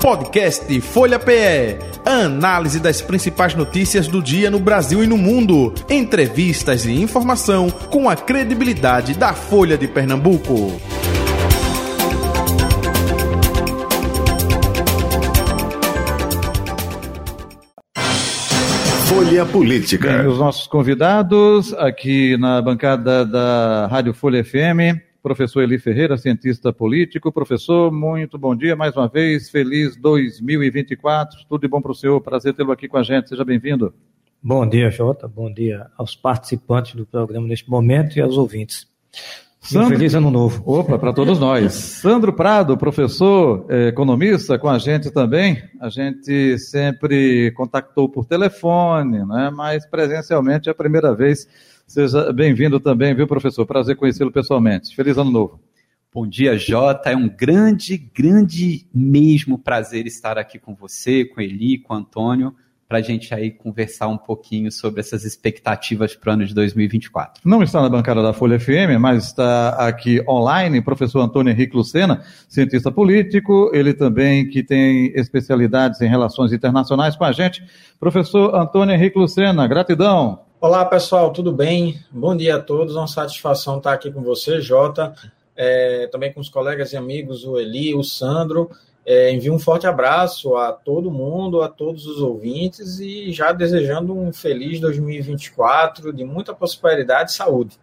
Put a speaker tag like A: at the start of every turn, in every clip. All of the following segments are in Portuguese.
A: Podcast Folha PE. Análise das principais notícias do dia no Brasil e no mundo. Entrevistas e informação com a credibilidade da Folha de Pernambuco.
B: Folha Política.
C: Bem, os nossos convidados aqui na bancada da Rádio Folha FM professor Eli Ferreira, cientista político. Professor, muito bom dia mais uma vez, feliz 2024, tudo de bom para o senhor, prazer tê-lo aqui com a gente, seja bem-vindo.
D: Bom dia, Jota, bom dia aos participantes do programa neste momento e aos ouvintes.
C: Sandro... Feliz ano novo. Opa, para todos nós. Sandro Prado, professor, eh, economista, com a gente também. A gente sempre contactou por telefone, né? mas presencialmente é a primeira vez Seja bem-vindo também, viu, professor? Prazer conhecê-lo pessoalmente. Feliz ano novo.
E: Bom dia, Jota. É um grande, grande mesmo prazer estar aqui com você, com Eli, com Antônio, para a gente aí conversar um pouquinho sobre essas expectativas para o ano de 2024.
C: Não está na bancada da Folha FM, mas está aqui online, professor Antônio Henrique Lucena, cientista político, ele também que tem especialidades em relações internacionais com a gente. Professor Antônio Henrique Lucena, gratidão.
F: Olá, pessoal, tudo bem? Bom dia a todos, uma satisfação estar aqui com você, Jota, é, também com os colegas e amigos, o Eli, o Sandro. É, envio um forte abraço a todo mundo, a todos os ouvintes e já desejando um feliz 2024 de muita prosperidade e saúde.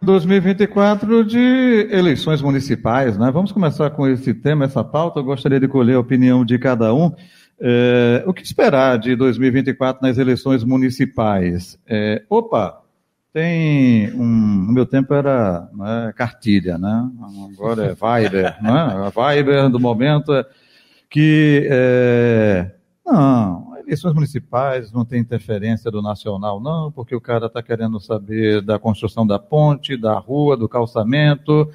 C: 2024 de eleições municipais, né? Vamos começar com esse tema, essa pauta. Eu gostaria de colher a opinião de cada um. É, o que esperar de 2024 nas eleições municipais? É, opa, tem um. No meu tempo era né, cartilha, né? Agora é Viber, né? A Viber do momento é que. É, não, eleições municipais não tem interferência do nacional, não, porque o cara está querendo saber da construção da ponte, da rua, do calçamento.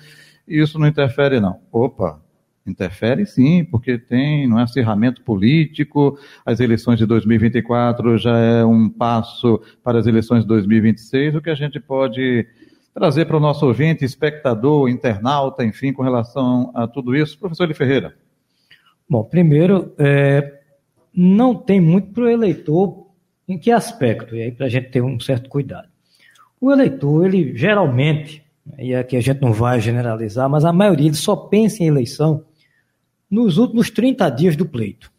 C: Isso não interfere, não. Opa, Interfere sim, porque tem, não é acirramento político, as eleições de 2024 já é um passo para as eleições de 2026, o que a gente pode trazer para o nosso ouvinte, espectador, internauta, enfim, com relação a tudo isso. Professor Eli Ferreira.
D: Bom, primeiro, é, não tem muito para o eleitor em que aspecto, e aí para a gente ter um certo cuidado. O eleitor, ele geralmente, e aqui a gente não vai generalizar, mas a maioria ele só pensa em eleição nos últimos 30 dias do pleito.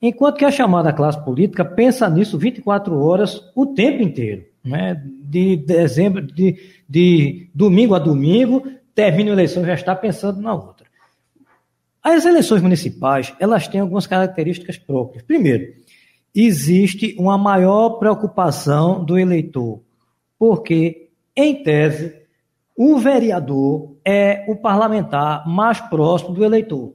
D: Enquanto que a chamada classe política pensa nisso 24 horas o tempo inteiro. Né? De dezembro, de, de domingo a domingo, termina a eleição já está pensando na outra. As eleições municipais, elas têm algumas características próprias. Primeiro, existe uma maior preocupação do eleitor, porque, em tese, o vereador é o parlamentar mais próximo do eleitor.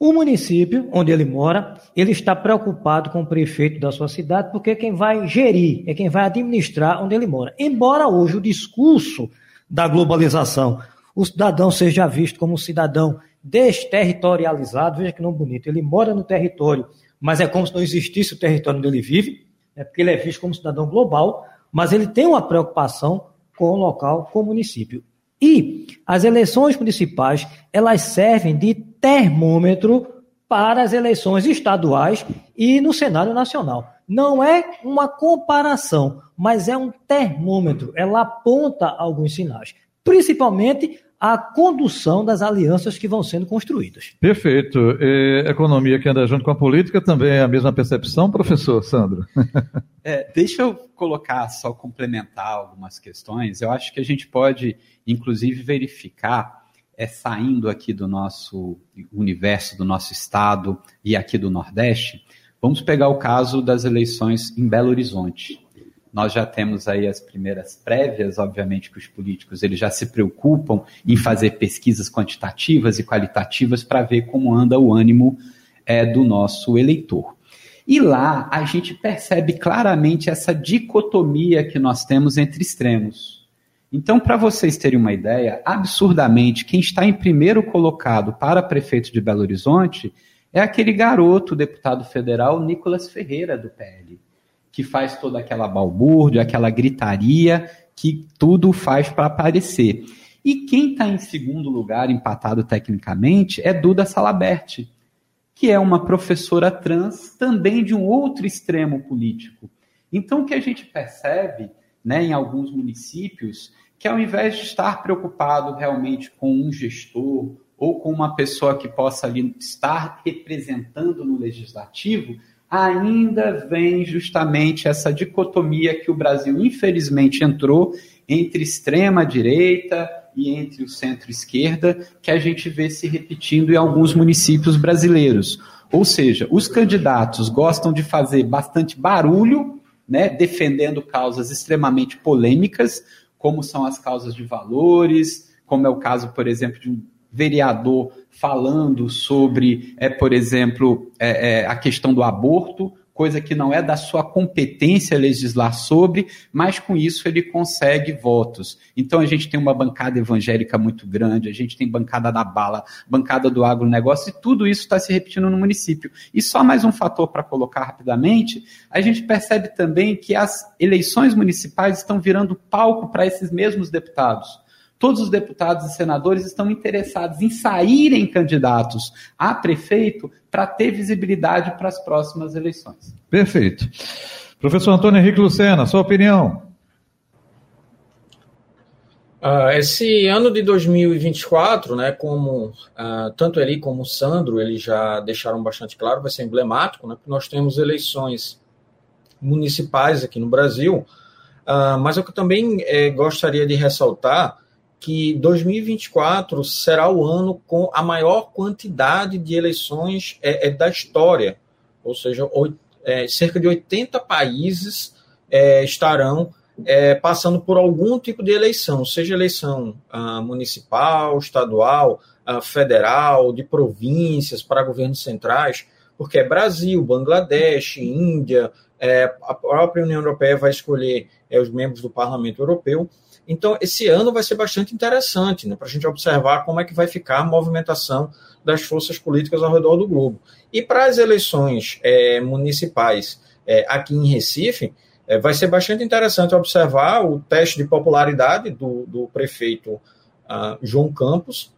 D: O município onde ele mora, ele está preocupado com o prefeito da sua cidade, porque quem vai gerir, é quem vai administrar onde ele mora. Embora hoje o discurso da globalização, o cidadão seja visto como um cidadão desterritorializado, veja que não bonito, ele mora no território, mas é como se não existisse o território onde ele vive, é porque ele é visto como cidadão global, mas ele tem uma preocupação com o local, com o município. E as eleições municipais, elas servem de termômetro para as eleições estaduais e no cenário nacional. Não é uma comparação, mas é um termômetro. Ela aponta alguns sinais, principalmente a condução das alianças que vão sendo construídas.
C: Perfeito. E economia que anda junto com a política também é a mesma percepção, professor Sandro?
E: É, deixa eu colocar, só complementar algumas questões. Eu acho que a gente pode, inclusive, verificar, é, saindo aqui do nosso universo, do nosso estado e aqui do Nordeste, vamos pegar o caso das eleições em Belo Horizonte. Nós já temos aí as primeiras prévias, obviamente que os políticos eles já se preocupam em fazer pesquisas quantitativas e qualitativas para ver como anda o ânimo é, do nosso eleitor. E lá a gente percebe claramente essa dicotomia que nós temos entre extremos. Então, para vocês terem uma ideia, absurdamente, quem está em primeiro colocado para prefeito de Belo Horizonte é aquele garoto, deputado federal Nicolas Ferreira, do PL que faz toda aquela balbúrdia, aquela gritaria, que tudo faz para aparecer. E quem está em segundo lugar, empatado tecnicamente, é Duda Salabert, que é uma professora trans também de um outro extremo político. Então, o que a gente percebe né, em alguns municípios, que ao invés de estar preocupado realmente com um gestor ou com uma pessoa que possa ali estar representando no legislativo, ainda vem justamente essa dicotomia que o Brasil infelizmente entrou entre extrema direita e entre o centro-esquerda, que a gente vê se repetindo em alguns municípios brasileiros. Ou seja, os candidatos gostam de fazer bastante barulho, né, defendendo causas extremamente polêmicas, como são as causas de valores, como é o caso, por exemplo, de um vereador falando sobre, é, por exemplo, é, é, a questão do aborto, coisa que não é da sua competência legislar sobre, mas com isso ele consegue votos. Então a gente tem uma bancada evangélica muito grande, a gente tem bancada da bala, bancada do agronegócio, e tudo isso está se repetindo no município. E só mais um fator para colocar rapidamente, a gente percebe também que as eleições municipais estão virando palco para esses mesmos deputados todos os deputados e senadores estão interessados em saírem candidatos a prefeito para ter visibilidade para as próximas eleições.
C: Perfeito. Professor Antônio Henrique Lucena, sua opinião.
F: Uh, esse ano de 2024, né, como uh, tanto ele como o Sandro, eles já deixaram bastante claro, vai ser emblemático, né, porque nós temos eleições municipais aqui no Brasil, uh, mas o que eu também eh, gostaria de ressaltar que 2024 será o ano com a maior quantidade de eleições é, é da história, ou seja, é, cerca de 80 países é, estarão é, passando por algum tipo de eleição, seja eleição ah, municipal, estadual, ah, federal, de províncias, para governos centrais, porque é Brasil, Bangladesh, Índia, é, a própria União Europeia vai escolher os membros do Parlamento Europeu. Então, esse ano vai ser bastante interessante né, para a gente observar como é que vai ficar a movimentação das forças políticas ao redor do globo. E para as eleições é, municipais é, aqui em Recife, é, vai ser bastante interessante observar o teste de popularidade do, do prefeito uh, João Campos,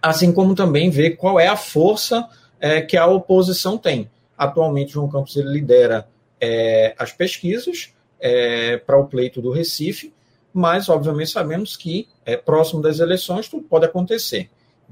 F: assim como também ver qual é a força é, que a oposição tem. Atualmente, João Campos ele lidera é, as pesquisas é, para o pleito do Recife, mas obviamente sabemos que é, próximo das eleições tudo pode acontecer.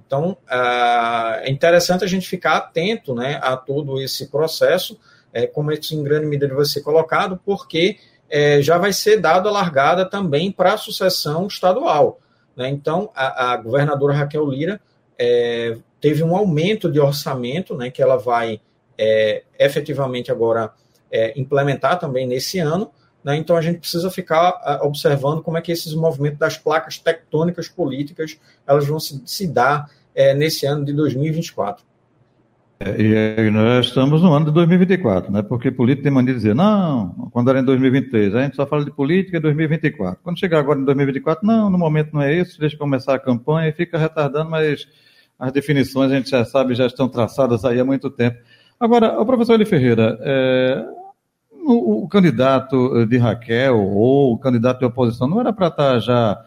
F: Então ah, é interessante a gente ficar atento né, a todo esse processo, é, como isso em grande medida vai ser colocado, porque é, já vai ser dado a largada também para a sucessão estadual. Né? Então a, a, governadora Raquel Lira é, teve um aumento de orçamento né, que ela vai é, efetivamente agora é, implementar também nesse ano né? Então a gente precisa ficar uh, observando como é que esses movimentos das placas tectônicas políticas elas vão se, se dar é, nesse ano de 2024.
C: É, e nós estamos no ano de 2024, né? porque política tem mania de dizer, não, quando era em 2023, a gente só fala de política em 2024. Quando chegar agora em 2024, não, no momento não é isso, deixa começar a campanha e fica retardando, mas as definições a gente já sabe, já estão traçadas aí há muito tempo. Agora, o professor Eli Ferreira, é, o, o, candidato eh, de Raquel ou o candidato de oposição não era para estar tá já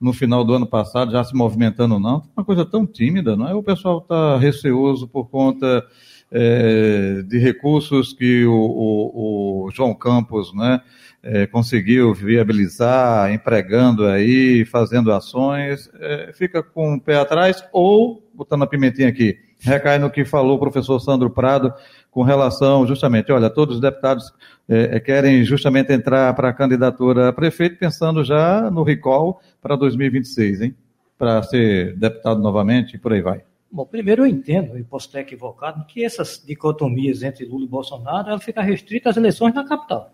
C: no final do ano passado já se movimentando, não? Uma coisa tão tímida, não é? O pessoal está receoso por conta é, de recursos que o, o, o João Campos né, é, conseguiu viabilizar, empregando aí, fazendo ações, é, fica com o pé atrás ou, botando a pimentinha aqui, recai no que falou o professor Sandro Prado com relação justamente, olha, todos os deputados é, é querem justamente entrar para a candidatura a prefeito pensando já no recall para 2026, hein? Para ser deputado novamente e por aí vai.
D: Bom, primeiro eu entendo, e posso estar equivocado, que essas dicotomias entre Lula e Bolsonaro ela fica restrita às eleições na capital.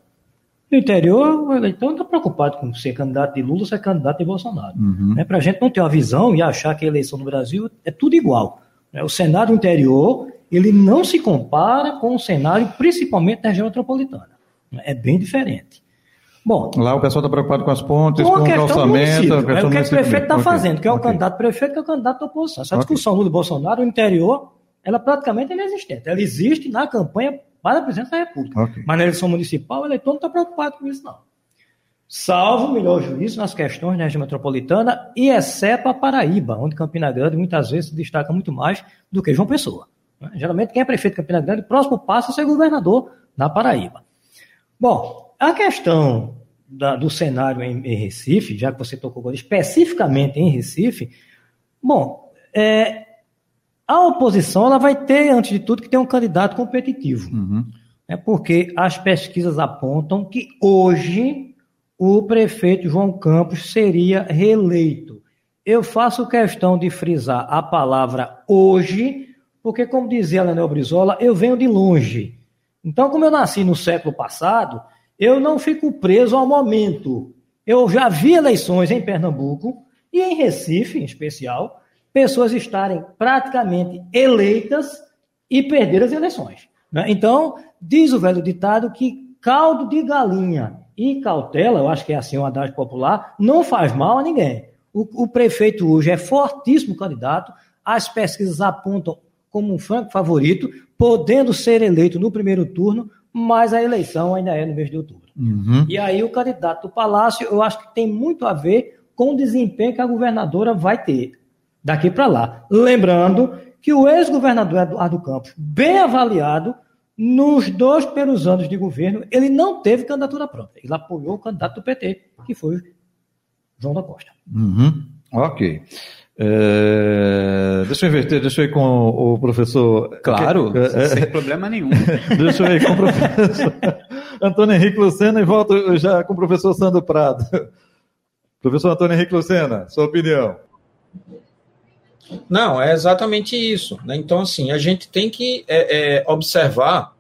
D: No interior, o eleitor não está preocupado com ser candidato de Lula ou ser candidato de Bolsonaro. Uhum. É para a gente não ter uma visão e achar que a eleição no Brasil é tudo igual. Né? O Senado interior ele não se compara com o cenário, principalmente da região metropolitana. É bem diferente.
C: Bom, lá o pessoal está preocupado com as pontes, com, com o calçamento.
D: É o que o prefeito está fazendo, que é o okay. candidato prefeito, que é o candidato da oposição. Essa okay. discussão Lula e Bolsonaro no interior, ela é praticamente inexistente. Ela existe na campanha para a presidência da República. Mas na eleição municipal, o eleitor não está preocupado com isso, não. Salvo o melhor juízo nas questões da região metropolitana, e exceto a Paraíba, onde Campina Grande muitas vezes se destaca muito mais do que João Pessoa. Né? Geralmente, quem é prefeito de Campina Grande, próximo passa a ser governador na Paraíba. Bom, a questão da, do cenário em, em, Recife, já que você tocou especificamente em Recife, bom, é, a oposição ela vai ter, antes de tudo, que ter um candidato competitivo. Uhum. É porque as pesquisas apontam que hoje o prefeito João Campos seria reeleito. Eu faço questão de frisar a palavra hoje, porque, como dizia Leonel Brizola, eu venho de longe. Então, como eu nasci no século passado, eu não fico preso ao momento. Eu já vi eleições em Pernambuco e em Recife, em especial, pessoas estarem praticamente eleitas e perder as eleições. Né? Então, diz o velho ditado que caldo de galinha e cautela, eu acho que é assim o adagio popular, não faz mal a ninguém. O, o prefeito hoje é fortíssimo candidato, as pesquisas apontam como um franco favorito, podendo ser eleito no primeiro turno, mas a eleição ainda é no mês de outubro. Uhum. E aí o candidato do Palácio, eu acho que tem muito a ver com o desempenho que a governadora vai ter daqui para lá. Lembrando que o ex-governador Eduardo Campos, bem avaliado, nos dois primeiros anos de governo, ele não teve candidatura própria. Ele apoiou o candidato do PT, que foi João da Costa.
C: Uhum. Ok. É, deixa eu inverter, deixa eu ir com o professor.
E: Claro, é, sem problema nenhum.
C: deixa eu ir com o professor Antônio Henrique Lucena e volto já com o professor Sandro Prado. Professor Antônio Henrique Lucena, sua opinião.
F: Não, é exatamente isso. Né? Então, assim, a gente tem que é, é, observar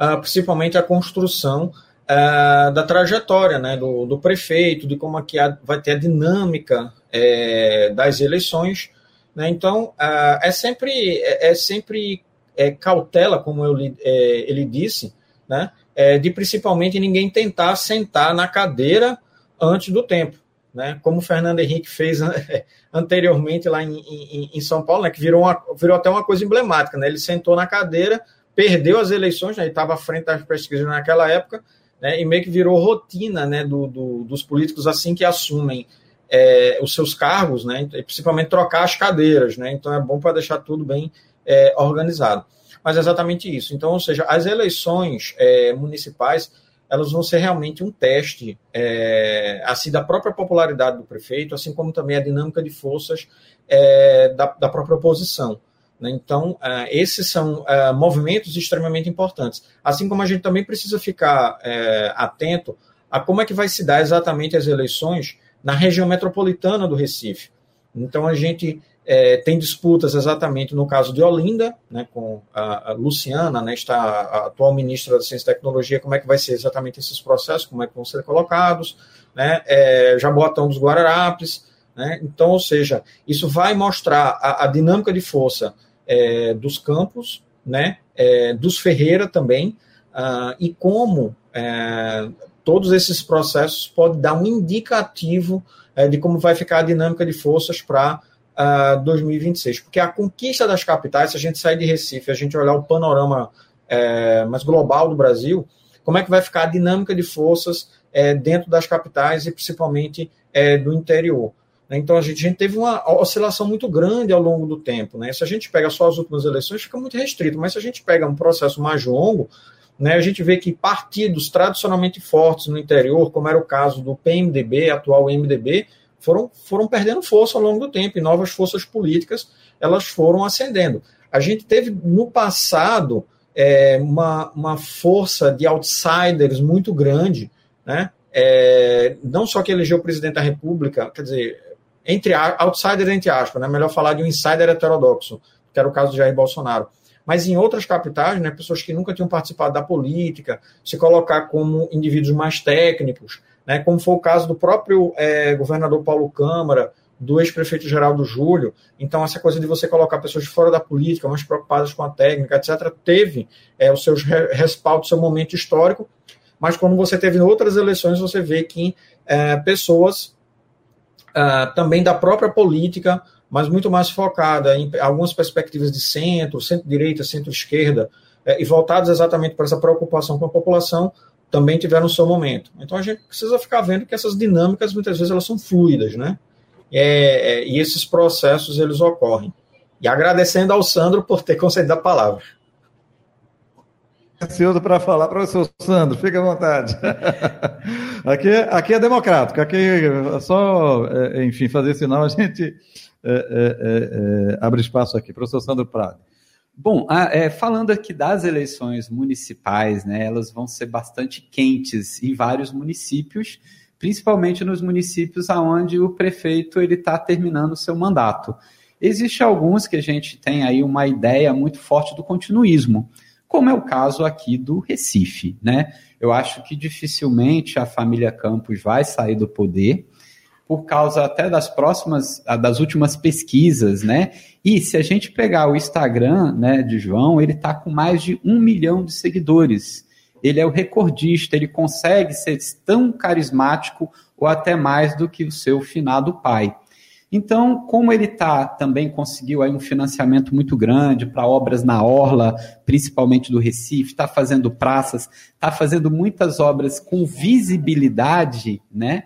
F: uh, principalmente a construção uh, da trajetória né, do, do, prefeito, de como aqui a, vai ter a dinâmica é, das eleições. Né? Então, uh, é sempre, é, é sempre é, cautela, como eu, é, ele disse, né? É, de principalmente ninguém tentar sentar na cadeira antes do tempo. Né, como o Fernando Henrique fez anteriormente lá em, em, em São Paulo, né, que virou, uma, virou até uma coisa emblemática. Né, ele sentou na cadeira, perdeu as eleições, né, estava à frente das pesquisas naquela época, né, e meio que virou rotina né, do, do, dos políticos assim que assumem é, os seus cargos, né, principalmente trocar as cadeiras. Né, então é bom para deixar tudo bem é, organizado. Mas é exatamente isso. Então, ou seja, as eleições é, municipais elas vão ser realmente um teste é, assim da própria popularidade do prefeito, assim como também a dinâmica de forças é, da, da, própria oposição. Né? Então, é, esses são é, movimentos extremamente importantes. Assim como a gente também precisa ficar é, atento a como é que vai se dar exatamente as eleições na região metropolitana do Recife. Então, a gente é, tem disputas exatamente no caso de Olinda, né, com a, a Luciana, né, está a atual ministra da Ciência e Tecnologia, como é que vai ser exatamente esses processos, como é que vão ser colocados, né, é, Jaboatão dos Guararapes, né, então, ou seja, isso vai mostrar a, a dinâmica de força é, dos campos, né, é, dos Ferreira também, uh, e como é, todos esses processos podem dar um indicativo é, de como vai ficar a dinâmica de forças para uh, 2026. Porque a conquista das capitais, se a gente sair de Recife, a gente olhar o panorama é, mais global do Brasil, como é que vai ficar a dinâmica de forças é, dentro das capitais e principalmente é, do interior. Né? Então a gente, a gente, teve uma oscilação muito grande ao longo do tempo. Né? Se a gente pega só as últimas eleições, fica muito restrito, mas se a gente pega um processo mais longo, né, a gente vê que partidos tradicionalmente fortes no interior, como era o caso do PMDB, atual MDB, foram, foram perdendo força ao longo do tempo e novas forças políticas elas foram ascendendo. A gente teve no passado é, uma, uma força de outsiders muito grande, né? É, não só que elegeu o presidente da República, quer dizer, entre outsiders entre aspas, né? melhor falar de um insider heterodoxo, que era o caso de Jair Bolsonaro. Mas em outras capitais, né, pessoas que nunca tinham participado da política, se colocar como indivíduos mais técnicos, né, como foi o caso do próprio é, governador Paulo Câmara, do ex-prefeito Geraldo Júlio. Então, essa coisa de você colocar pessoas fora da política, mais preocupadas com a técnica, etc., teve é, os seus respaldos, seu momento histórico, mas quando você teve outras eleições, você vê que é, pessoas é, também da própria política, mas muito mais focada em algumas perspectivas de centro, centro-direita, centro-esquerda, é, e voltadas exatamente para essa preocupação com a população, também tiveram seu momento. Então a gente precisa ficar vendo que essas dinâmicas muitas vezes elas são fluidas, né? É, é, e esses processos eles ocorrem. E agradecendo ao Sandro por ter concedido a palavra.
C: Ansioso para falar, professor Sandro, fique à vontade. aqui, aqui é democrático, aqui é só, é, enfim, fazer sinal, a gente é, é, é, abre espaço aqui. Professor Sandro Prado.
E: Bom, é, falando aqui das eleições municipais, né, elas vão ser bastante quentes em vários municípios, principalmente nos municípios onde o prefeito ele está terminando o seu mandato. Existem alguns que a gente tem aí uma ideia muito forte do continuismo, como é o caso aqui do Recife, né? Eu acho que dificilmente a família Campos vai sair do poder por causa até das próximas, das últimas pesquisas, né? E se a gente pegar o Instagram, né, de João, ele está com mais de um milhão de seguidores. Ele é o recordista, ele consegue ser tão carismático ou até mais do que o seu finado pai. Então, como ele tá, também conseguiu aí um financiamento muito grande para obras na orla, principalmente do Recife, está fazendo praças, está fazendo muitas obras com visibilidade, né?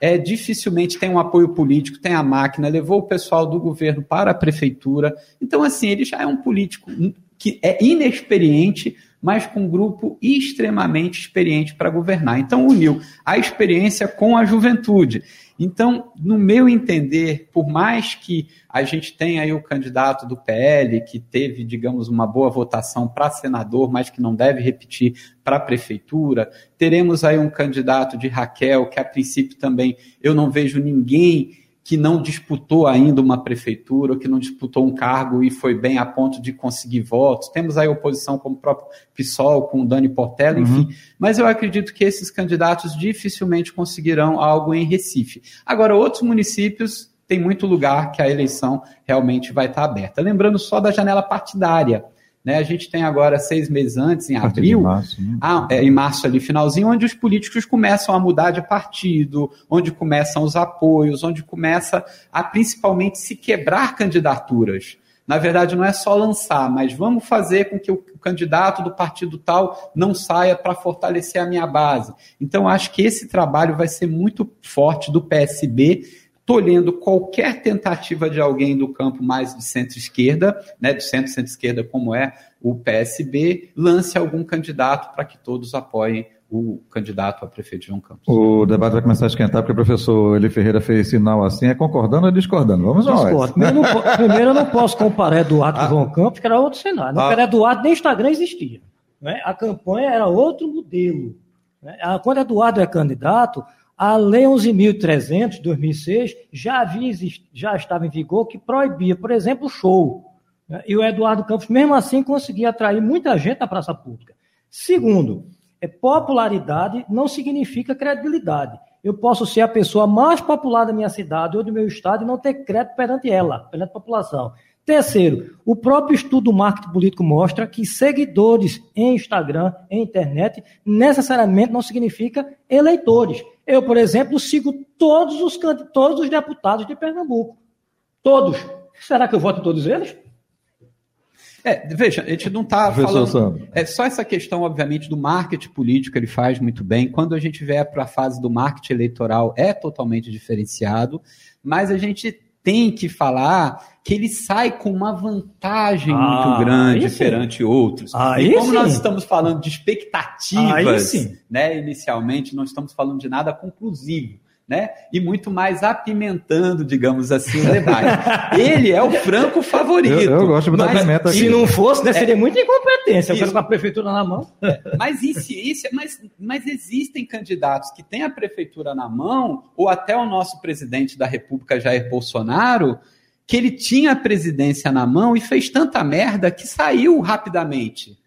E: É, dificilmente tem um apoio político, tem a máquina, levou o pessoal do governo para a prefeitura. Então, assim, ele já é um político que é inexperiente, mas com um grupo extremamente experiente para governar. Então, uniu a experiência com a juventude. Então, no meu entender, por mais que a gente tenha aí o candidato do PL, que teve, digamos, uma boa votação para senador, mas que não deve repetir para a prefeitura, teremos aí um candidato de Raquel, que a princípio também eu não vejo ninguém que não disputou ainda uma prefeitura, ou que não disputou um cargo e foi bem a ponto de conseguir votos. Temos aí oposição como o próprio PSOL, com o Dani Portela, uhum. enfim. Mas eu acredito que esses candidatos dificilmente conseguirão algo em Recife. Agora, outros municípios tem muito lugar que a eleição realmente vai estar aberta. Lembrando só da janela partidária. Né? A gente tem agora, seis meses antes, em abril, março, né? ah, é, em março ali, finalzinho, onde os políticos começam a mudar de partido, onde começam os apoios, onde começa a principalmente se quebrar candidaturas. Na verdade, não é só lançar, mas vamos fazer com que o candidato do partido tal não saia para fortalecer a minha base. Então, acho que esse trabalho vai ser muito forte do PSB tolhendo qualquer tentativa de alguém do campo mais de centro-esquerda, né, do centro-centro-esquerda, como é o PSB, lance algum candidato para que todos apoiem o candidato a prefeito João Campos.
C: O debate vai começar a esquentar, porque o professor Eli Ferreira fez sinal assim, é concordando ou discordando? Vamos lá.
D: Primeiro, primeiro, eu não posso comparar Eduardo ah. com João Campos, que era outro cenário. Não ah. era Eduardo, nem Instagram existia. Né? A campanha era outro modelo. Né? Quando Eduardo é candidato, a Lei 11.300, de 2006, já, havia, já estava em vigor que proibia, por exemplo, o show. Né? E o Eduardo Campos, mesmo assim, conseguia atrair muita gente à praça pública. Segundo, é, popularidade não significa credibilidade. Eu posso ser a pessoa mais popular da minha cidade ou do meu estado e não ter crédito perante ela, perante a população. Terceiro, o próprio estudo do marketing político mostra que seguidores em Instagram, em internet, necessariamente não significa eleitores. Eu, por exemplo, sigo todos os, todos os deputados de Pernambuco. Todos. Será que eu voto em todos eles?
E: É, veja, a gente não está falando. É só essa questão, obviamente, do marketing político, ele faz muito bem. Quando a gente vier para a fase do marketing eleitoral, é totalmente diferenciado, mas a gente tem que falar que ele sai com uma vantagem ah, muito grande perante outros.
D: Aí
E: e como
D: sim.
E: nós estamos falando de expectativas, né, inicialmente, não estamos falando de nada conclusivo. Né? E muito mais apimentando, digamos assim, o debate. Ele é o franco favorito. Eu,
C: eu gosto de botar pimenta
D: aqui. Se não fosse, né, seria é, muita incompetência. Eu quero com a prefeitura na mão.
E: É, mas em ciência, mas, mas existem candidatos que têm a prefeitura na mão, ou até o nosso presidente da República, Jair Bolsonaro, que ele tinha a presidência na mão e fez tanta merda que saiu rapidamente.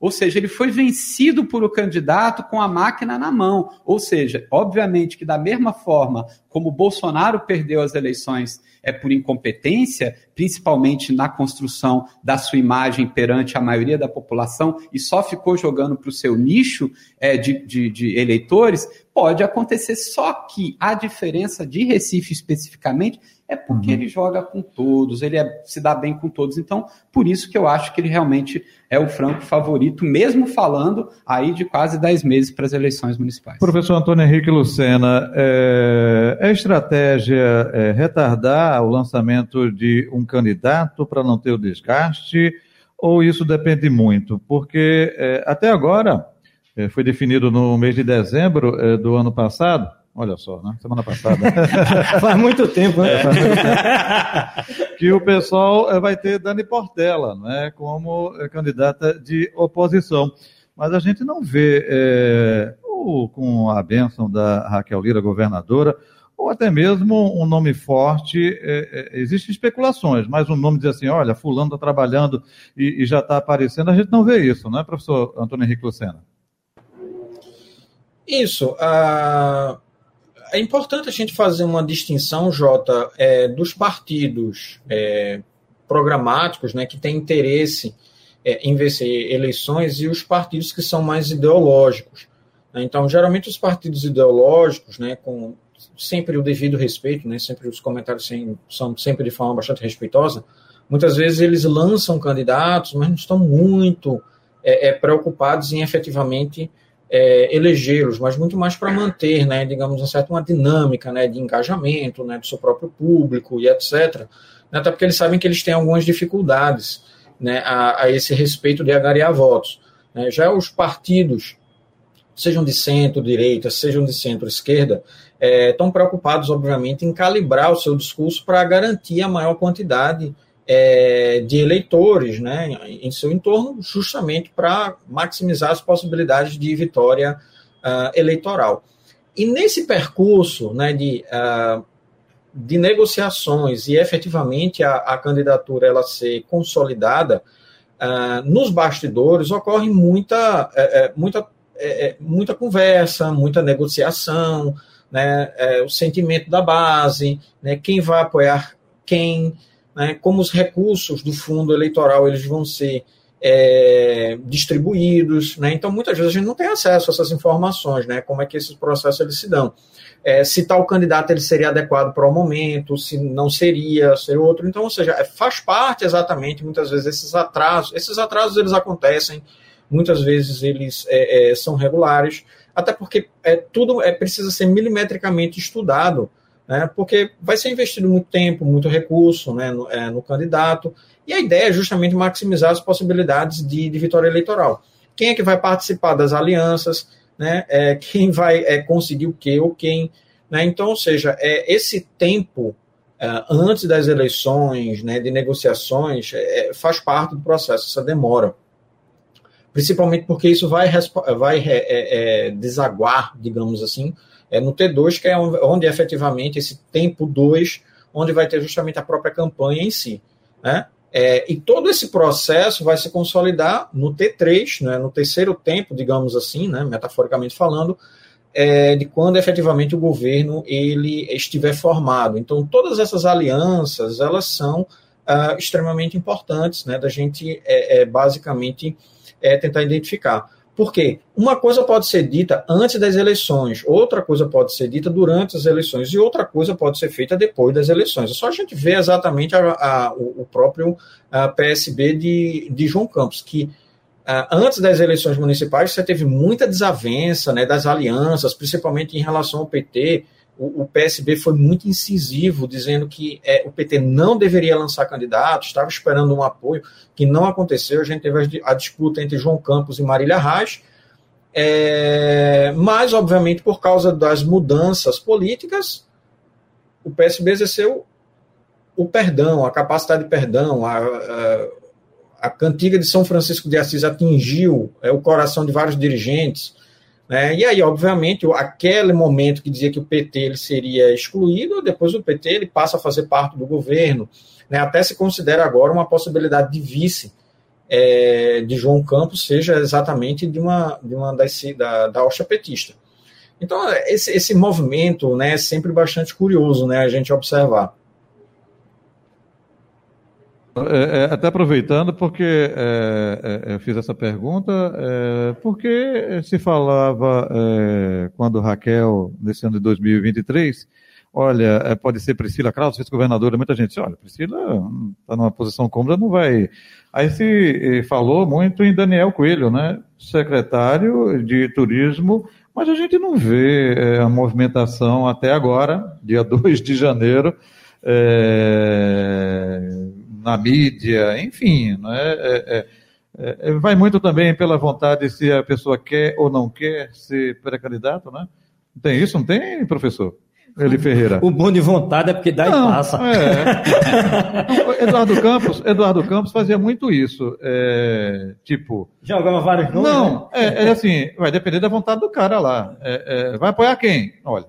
E: Ou seja, ele foi vencido por o candidato com a máquina na mão. Ou seja, obviamente que da mesma forma como Bolsonaro perdeu as eleições é por incompetência, principalmente na construção da sua imagem perante a maioria da população e só ficou jogando para o seu nicho é, de, de, de eleitores, Pode acontecer, só que a diferença de Recife especificamente é porque uhum. ele joga com todos, ele é, se dá bem com todos. Então, por isso que eu acho que ele realmente é o franco favorito, mesmo falando aí de quase 10 meses para as eleições municipais.
C: Professor Antônio Henrique Lucena, é, é estratégia é, retardar o lançamento de um candidato para não ter o desgaste, ou isso depende muito? Porque é, até agora, foi definido no mês de dezembro é, do ano passado, Olha só, né? Semana passada.
D: Faz muito tempo, né?
C: que o pessoal eh, vai ter Dani Portela, né? Como candidata de oposição. Mas a gente não vê, é, ou com a bênção da Raquel Lira, governadora, ou até mesmo um nome forte. É, é, existem especulações, mas um nome diz assim: olha, Fulano está trabalhando e, e já está aparecendo, a gente não vê isso, né, professor Antônio Henrique Lucena?
F: Isso. Uh, é importante a gente fazer uma distinção, Jota, é, dos partidos é, programáticos, né, que têm interesse é, em vencer eleições, e os partidos que são mais ideológicos. Né? Então, geralmente, os partidos ideológicos, né, com sempre o devido respeito, né, sempre os comentários sem, são sempre de forma bastante respeitosa, muitas vezes eles lançam candidatos, mas não estão muito é, é, preocupados em efetivamente é, elegê-los, mas muito mais para manter, né, digamos, uma certa uma dinâmica né, de engajamento né, do seu próprio público e etc. Até porque eles sabem que eles têm algumas dificuldades né, a, a esse respeito de agariar votos. Né. Já os partidos, sejam de centro-direita, sejam de centro-esquerda, é, estão preocupados, obviamente, em calibrar o seu discurso para garantir a maior quantidade é, de eleitores né, em seu entorno, justamente para maximizar as possibilidades de vitória uh, eleitoral. E nesse percurso né, de, uh, de negociações e efetivamente a, a candidatura ela ser consolidada, uh, nos bastidores ocorre muita, é, é, muita, é, muita conversa, muita negociação, né, o sentimento da base, né, quem vai apoiar quem, né, como os recursos do fundo eleitoral eles vão ser é, distribuídos, né? Então muitas vezes a gente não tem acesso a essas informações, né? Como é que esses processos eles se dão? É, se tal candidato ele seria adequado para o momento, se não seria, ser outro. Então, ou seja, é, faz parte exatamente muitas vezes esses atrasos. Esses atrasos eles acontecem, muitas vezes eles é, é são regulares, até porque é, tudo é precisa ser milimetricamente estudado né, porque vai ser investido muito tempo, muito recurso né, no, é, no, candidato, e a ideia é justamente maximizar as possibilidades de, de vitória eleitoral. Quem é que vai participar das alianças, né, é, quem vai é, conseguir o quê ou quem. Né, então, ou seja, é, esse tempo é, antes das eleições, né, de negociações, é, faz parte do processo, essa demora principalmente porque isso vai, vai é, é, desaguar, digamos assim, é no T2, que é onde efetivamente esse tempo 2, onde vai ter justamente a própria campanha em si. Né? É, e todo esse processo vai se consolidar no T3, né, no terceiro tempo, digamos assim, né, metaforicamente falando, é, de quando efetivamente o governo ele estiver formado. Então, todas essas alianças, elas são uh, extremamente importantes, né, da gente é, é basicamente é, tentar identificar. Porque uma coisa pode ser dita antes das eleições, outra coisa pode ser dita durante as eleições e outra coisa pode ser feita depois das eleições. É só a gente ver exatamente a, a, o, próprio a PSB de, de João Campos, que antes das eleições municipais você teve muita desavença né, das alianças, principalmente em relação ao PT, o, PSB foi muito incisivo, dizendo que é, o PT não deveria lançar candidato, estava esperando um apoio, que não aconteceu. A gente teve a, a disputa entre João Campos e Marília Reis, é, mas, obviamente, por causa das mudanças políticas, o PSB exerceu o perdão, a capacidade de perdão, a, a, a cantiga de São Francisco de Assis atingiu é, o coração de vários dirigentes. Né? E aí, obviamente, aquele momento que dizia que o PT ele seria excluído, depois o PT ele passa a fazer parte do governo. Né? Até se considera agora uma possibilidade de vice é, de João Campos seja exatamente de uma, de uma das, da, da hoxa petista. Então, esse, esse movimento né, é sempre bastante curioso né, a gente observar.
C: É, é, até aproveitando, porque é, é, eu fiz essa pergunta, é, porque se falava, é, quando Raquel, nesse ano de 2023, olha, pode ser Priscila Krause, vice-governadora, muita gente disse, olha, Priscila está numa posição cômoda, não vai. Aí se falou muito em Daniel Coelho, né, secretário de Turismo, mas a gente não vê a movimentação até agora, dia 2 de janeiro, é, na mídia, enfim, né? É, é, é, vai muito também pela vontade se a pessoa quer ou não quer ser pré-candidato, né? Tem isso, não tem, professor? Eli Ferreira.
D: O bom de vontade é porque dá não, e passa.
C: É. Eduardo Campos, Eduardo Campos fazia muito isso. É, tipo.
D: Jogava vários
C: nomes? Não, né? é, é, assim, vai depender da vontade do cara lá. É, é vai apoiar quem? Olha,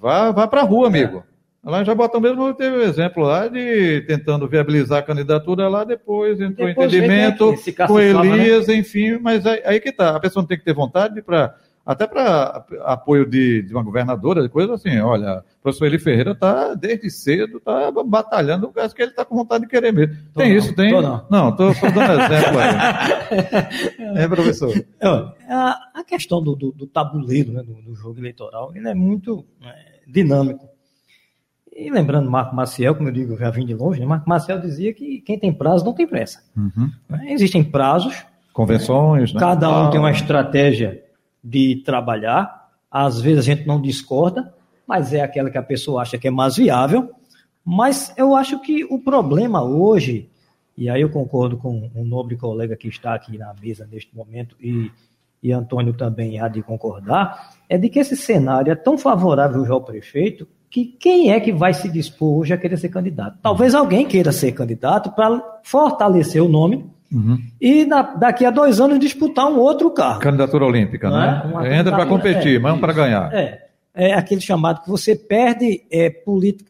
C: vá, vá para a rua, amigo. Lá em Jabotão mesmo teve o um exemplo lá de tentando viabilizar a candidatura lá, depois entrou depois entendimento com né? Elias, né? enfim, mas aí, aí, que tá, a pessoa não tem que ter vontade para até para apoio de, de, uma governadora, de coisa assim, olha, o professor Eli Ferreira está desde cedo, está batalhando, acho que ele está com vontade de querer mesmo. Tô tem não, isso, tem? não, estou dando exemplo aí. é, professor.
D: A, a questão do, do, do tabuleiro né, do, do, jogo eleitoral, ele é muito é, dinâmico. E lembrando Marco Maciel, como eu digo, já vim de longe, né? Marco Maciel dizia que quem tem prazo não tem pressa. Uhum. Né? Existem prazos.
C: Convenções,
D: né? Cada um ah. tem uma estratégia de trabalhar. Às vezes a gente não discorda, mas é aquela que a pessoa acha que é mais viável. Mas eu acho que o problema hoje, e aí eu concordo com um nobre colega que está aqui na mesa neste momento, e, e Antônio também há de concordar, é de que esse cenário é tão favorável ao prefeito que quem é que vai se dispor hoje a querer ser candidato? Talvez alguém queira ser candidato para fortalecer o nome uhum. e na, daqui a dois anos disputar um outro cargo.
C: Candidatura olímpica, né? É? Entra para competir, é, mas para ganhar.
D: É, é aquele chamado que você perde é,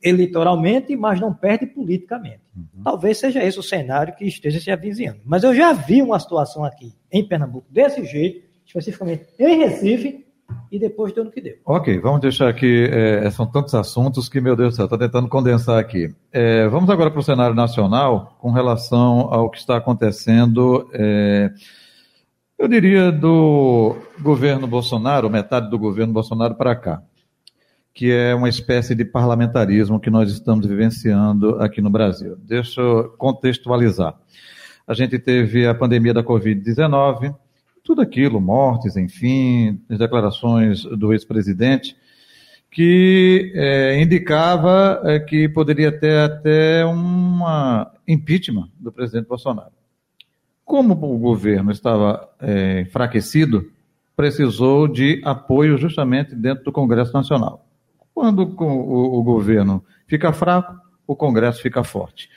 D: eleitoralmente, mas não perde politicamente. Uhum. Talvez seja esse o cenário que esteja se avizinhando. Mas eu já vi uma situação aqui em Pernambuco desse jeito, especificamente em Recife, e depois deu no que deu.
C: Ok, vamos deixar aqui, é, são tantos assuntos que, meu Deus do céu, estou tentando condensar aqui. É, vamos agora para o cenário nacional com relação ao que está acontecendo, é, eu diria, do governo Bolsonaro, metade do governo Bolsonaro para cá, que é uma espécie de parlamentarismo que nós estamos vivenciando aqui no Brasil. Deixa eu contextualizar. A gente teve a pandemia da Covid-19, tudo aquilo, mortes, enfim, declarações do ex-presidente, que é, indicava é, que poderia ter até uma impeachment do presidente Bolsonaro. Como o governo estava é, enfraquecido, precisou de apoio justamente dentro do Congresso Nacional. Quando o, o governo fica fraco, o Congresso fica forte.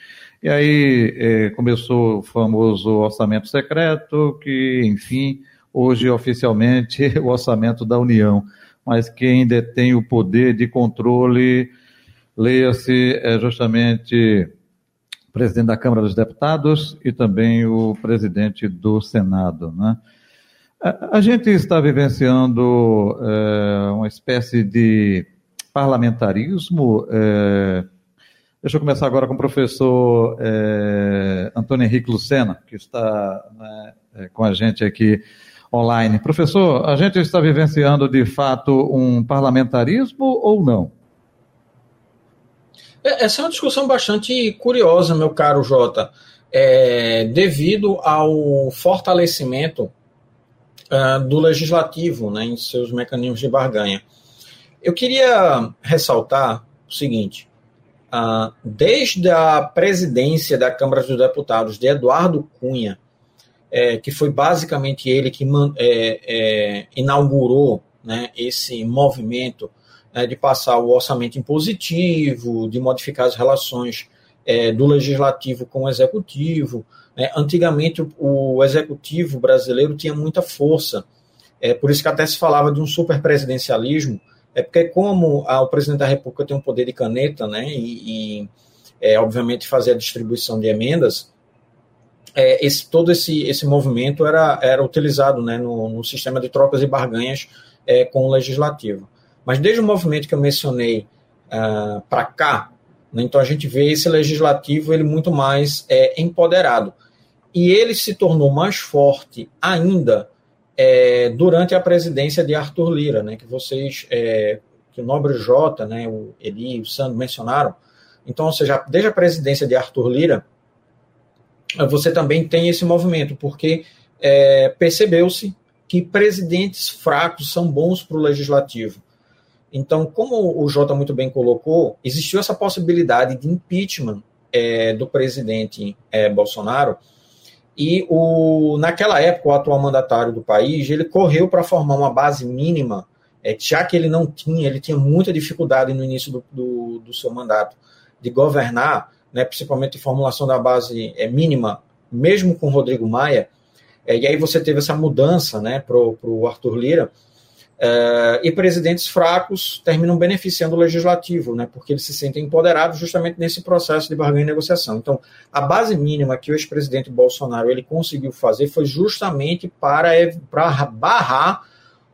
C: E aí é, começou o famoso orçamento secreto, que, enfim, hoje oficialmente é o orçamento da União. Mas quem detém o poder de controle, leia-se, é justamente o presidente da Câmara dos Deputados e também o presidente do Senado. Né? A, gente está vivenciando é, uma espécie de parlamentarismo. É, Deixa eu começar agora com o professor é, Antônio Henrique Lucena, que está né, é, com a gente aqui online. Professor, a gente está vivenciando de fato um parlamentarismo ou não?
F: É, essa é uma discussão bastante curiosa, meu caro Jota, é, devido ao fortalecimento uh, do legislativo né, em seus mecanismos de barganha. Eu queria ressaltar o seguinte: desde a presidência da Câmara dos Deputados de Eduardo Cunha, é, que foi basicamente ele que é, é, inaugurou né, esse movimento né, de passar o orçamento impositivo, de modificar as relações é, do legislativo com o executivo. Né. Antigamente, o, o, executivo brasileiro tinha muita força, é, por isso que até se falava de um superpresidencialismo, é porque como a, o presidente da República tem um poder de caneta, né, e, e é, obviamente fazer a distribuição de emendas, é, esse, todo esse, esse movimento era, era utilizado né, no, no sistema de trocas e barganhas é, com o legislativo. Mas desde o movimento que eu mencionei uh, para cá, Né? Então a gente vê esse legislativo ele muito mais é, empoderado. E ele se tornou mais forte ainda é, durante a presidência de Arthur Lira, né, que vocês, é, que o Nobre J, né, o Eli, o Sandro mencionaram. Então, ou seja, desde a presidência de Arthur Lira, você também tem esse movimento, porque é, percebeu-se que presidentes fracos são bons para o legislativo. Então, como o Jota muito bem colocou, existiu essa possibilidade de impeachment é, do presidente é, Bolsonaro, e o, naquela época, o atual mandatário do país, ele correu para formar uma base mínima, é, já que ele não tinha, ele tinha muita dificuldade no início do, do, do seu mandato de governar, né, principalmente em formulação da base é, mínima, mesmo com Rodrigo Maia, é, e aí você teve essa mudança né, para o Arthur Lira, Uh, e presidentes fracos terminam beneficiando o legislativo, né, porque eles se sentem empoderados justamente nesse processo de barganha e negociação. Então, a base mínima que o ex-presidente Bolsonaro ele conseguiu fazer foi justamente para, para barrar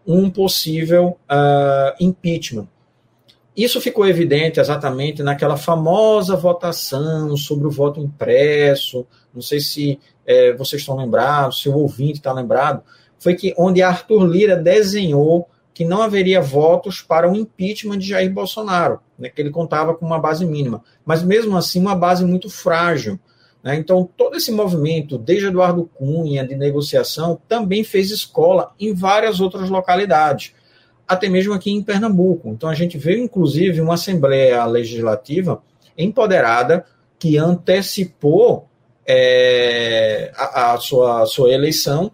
F: um possível uh, impeachment. Isso ficou evidente exatamente naquela famosa votação sobre o voto impresso. Não sei se é, vocês estão lembrados, se o ouvinte está lembrado, foi que onde Arthur Lira desenhou que não haveria votos para o impeachment de Jair Bolsonaro, né, que ele contava com uma base mínima, mas mesmo assim uma base muito frágil. Né? Então, todo esse movimento, desde Eduardo Cunha, de negociação, também fez escola em várias outras localidades, até mesmo aqui em Pernambuco. Então, a gente vê, inclusive, uma Assembleia Legislativa empoderada que antecipou é, a, a, sua, a sua eleição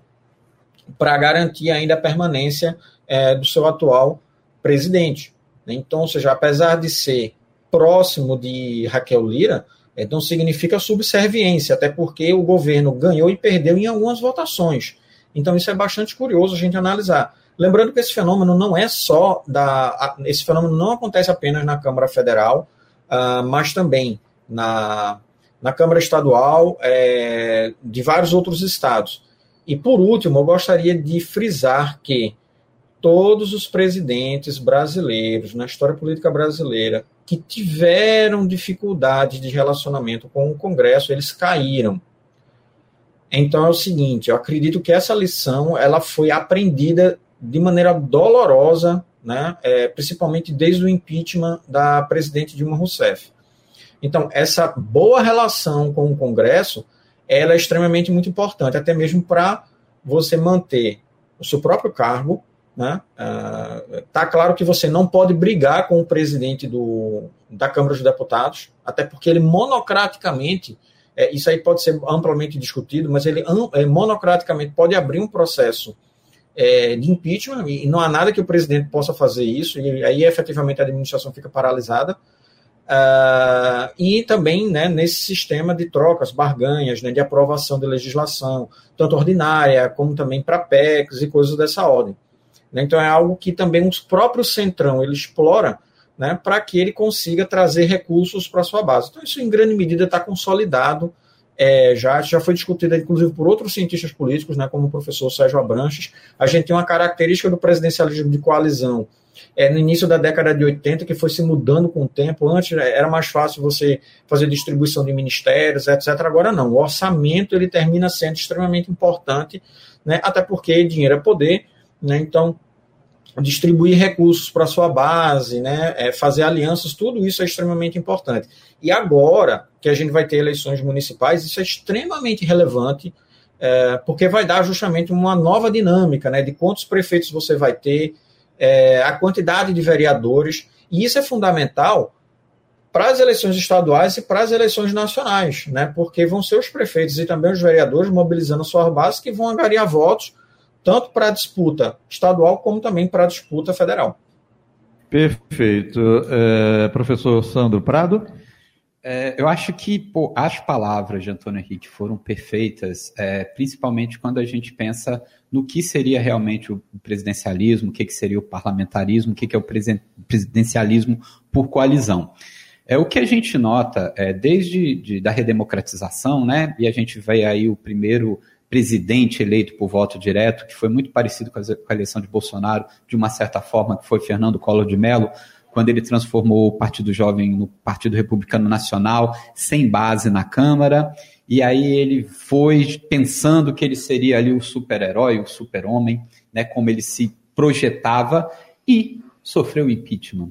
F: para garantir ainda a permanência é, do seu atual presidente. Né? Então, ou seja, apesar de ser próximo de Raquel Lira, não significa subserviência, até porque o governo ganhou e perdeu em algumas votações. Então, isso é bastante curioso a gente analisar. Lembrando que esse fenômeno não é só da. Esse fenômeno não acontece apenas na Câmara Federal, uh, mas também na, na Câmara Estadual é, de vários outros estados. E, por último, eu gostaria de frisar que todos os presidentes brasileiros na história política brasileira que tiveram dificuldades de relacionamento com o Congresso, eles caíram. Então é o seguinte, eu acredito que essa lição ela foi aprendida de maneira dolorosa, né, é, principalmente desde o impeachment da presidente Dilma Rousseff. Então essa boa relação com o Congresso ela é extremamente muito importante, até mesmo para você manter o seu próprio cargo né? Uh, tá claro que você não pode brigar com o presidente do, da Câmara dos Deputados, até porque ele monocraticamente, é, isso aí pode ser amplamente discutido, mas ele é, monocraticamente pode abrir um processo é, de impeachment e não há nada que o presidente possa fazer isso, e aí efetivamente a administração fica paralisada. Uh, e também né, nesse sistema de trocas, barganhas, né, de aprovação de legislação, tanto ordinária como também para PECs e coisas dessa ordem. Né? Então é algo que também o próprio Centrão ele explora né, para que ele consiga trazer recursos para sua base. Então isso em grande medida está consolidado, é, já, já foi discutido inclusive por outros cientistas políticos, né, como o professor Sérgio Abranches. A gente tem uma característica do presidencialismo de coalizão é, no início da década de 80, que foi se mudando com o tempo. Antes né, era mais fácil você fazer distribuição de ministérios, etc. Agora não. O orçamento ele termina sendo extremamente importante, né, até porque dinheiro é poder, né? Então, distribuir recursos para sua base, né? É, fazer alianças, tudo isso é extremamente importante. E agora que a gente vai ter eleições municipais, isso é extremamente relevante, é, porque vai dar justamente uma nova dinâmica, né? De quantos prefeitos você vai ter, é, a quantidade de vereadores, e isso é fundamental para as eleições estaduais e para as eleições nacionais, né? Porque vão ser os prefeitos e também os vereadores mobilizando suas bases que vão angariar votos tanto para a disputa estadual como também para a disputa federal.
C: Perfeito. É, professor Sandro Prado?
E: É, eu acho que pô, as palavras de Antônio Henrique foram perfeitas, é, principalmente quando a gente pensa no que seria realmente o presidencialismo, o que, que seria o parlamentarismo, o que, que é o presidencialismo por coalizão. É o que a gente nota é, desde de, da redemocratização, né? E a gente vê aí o primeiro presidente eleito por voto direto, que foi muito parecido com a eleição de Bolsonaro, de uma certa forma, que foi Fernando Collor de Mello, quando ele transformou o Partido Jovem no Partido Republicano Nacional, sem base na Câmara. E aí ele foi pensando que ele seria ali o super-herói, o super-homem, né, como ele se projetava, e sofreu impeachment.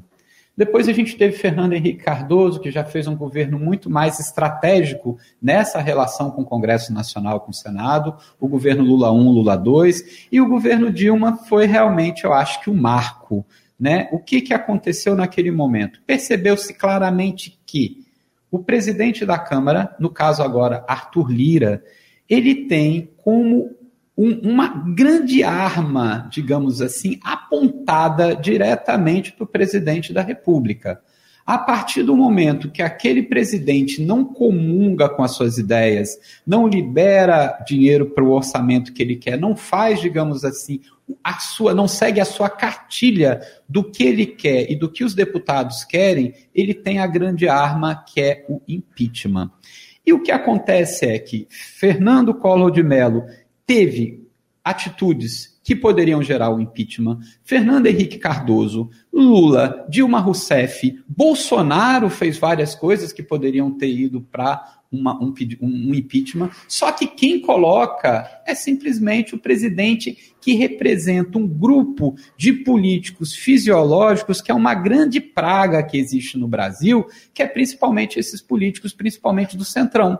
E: Depois a gente teve Fernando Henrique Cardoso, que já fez um governo muito mais estratégico nessa relação com o Congresso Nacional, com o Senado, o governo Lula 1, Lula 2, e o governo Dilma foi realmente, eu acho que, o um marco. Né? O que, que aconteceu naquele momento? Percebeu-se claramente que o presidente da Câmara, no caso agora Arthur Lira, ele tem como um, uma grande arma, digamos assim, apontada diretamente para o presidente da República. A partir do momento que aquele presidente não comunga com as suas ideias, não libera dinheiro para o orçamento que ele quer, não faz, digamos assim, a sua, não segue a sua cartilha do que ele quer e do que os deputados querem, ele tem a grande arma que é o impeachment. E o que acontece é que Fernando Collor de Mello teve atitudes que poderiam gerar o impeachment. Fernando Henrique Cardoso, Lula, Dilma Rousseff, Bolsonaro fez várias coisas que poderiam ter ido para um, um, impeachment. Só que quem coloca é simplesmente o presidente que representa um grupo de políticos fisiológicos que é uma grande praga que existe no Brasil, que é principalmente esses políticos, principalmente do Centrão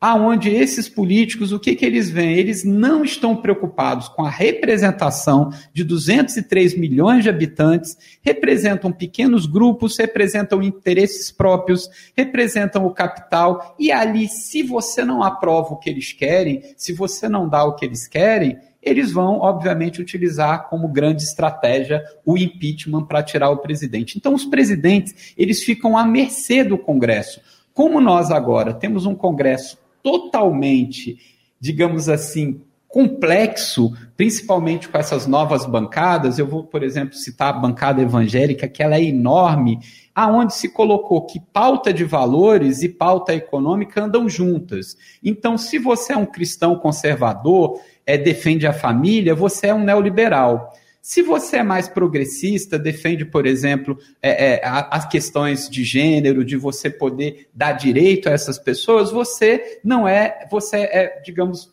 E: aonde esses políticos, o que, que eles veem? Eles não estão preocupados com a representação de 203 milhões de habitantes, representam pequenos grupos, representam interesses próprios, representam o capital, e ali, se você não aprova o que eles querem, se você não dá o que eles querem, eles vão, obviamente, utilizar como grande estratégia o impeachment para tirar o presidente. Então, os presidentes, eles ficam à mercê do Congresso. Como nós agora temos um Congresso totalmente, digamos assim, complexo, principalmente com essas novas bancadas. Eu vou, por exemplo, citar a bancada evangélica, que ela é enorme, aonde se colocou que pauta de valores e pauta econômica andam juntas. Então, se você é um cristão conservador, é, defende a família, você é um neoliberal. Se você é mais progressista, defende, por exemplo, é, é, as questões de gênero, de você poder dar direito a essas pessoas, você não é, você é, digamos,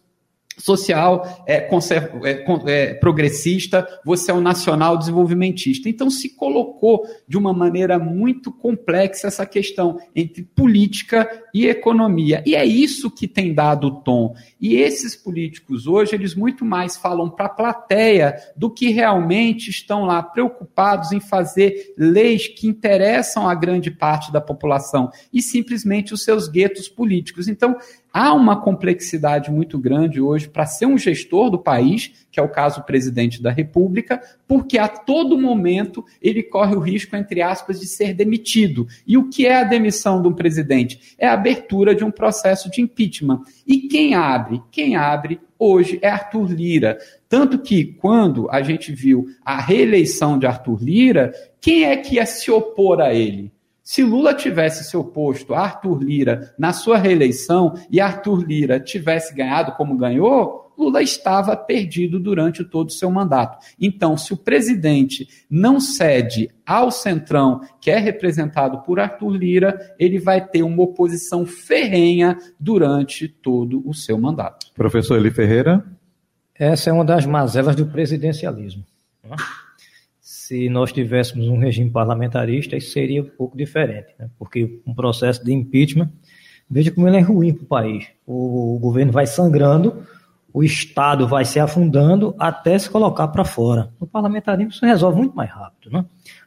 E: social, é, é, é, progressista, você é um nacional desenvolvimentista. Então se colocou de uma maneira muito complexa essa questão entre política e economia. E é isso que tem dado o tom. E esses políticos hoje, eles muito mais falam para a plateia do que realmente estão lá preocupados em fazer leis que interessam a grande parte da população e simplesmente os seus guetos políticos. Então, há uma complexidade muito grande hoje para ser um gestor do país, que é o caso do presidente da República, porque a todo momento ele corre o risco, entre aspas, de ser demitido. E o que é a demissão de um presidente? É a abertura de um processo de impeachment. E quem abre? Quem abre hoje é Arthur Lira. Tanto que, quando a gente viu a reeleição de Arthur Lira, quem é que ia se opor a ele? Se Lula tivesse se oposto a Arthur Lira na sua reeleição e Arthur Lira tivesse ganhado como ganhou, Lula estava perdido durante todo o seu mandato. Então, se o presidente não cede ao Centrão, que é representado por Arthur Lira, ele vai ter uma oposição ferrenha durante todo o seu mandato.
C: Professor Eli Ferreira.
D: Essa é uma das mazelas do presidencialismo. Se nós tivéssemos um regime parlamentarista, isso seria um pouco diferente, né? porque um processo de impeachment, veja como ele é ruim para o país. O governo vai sangrando, o Estado vai se afundando até se colocar para fora. No parlamentarismo isso resolve muito mais rápido, né?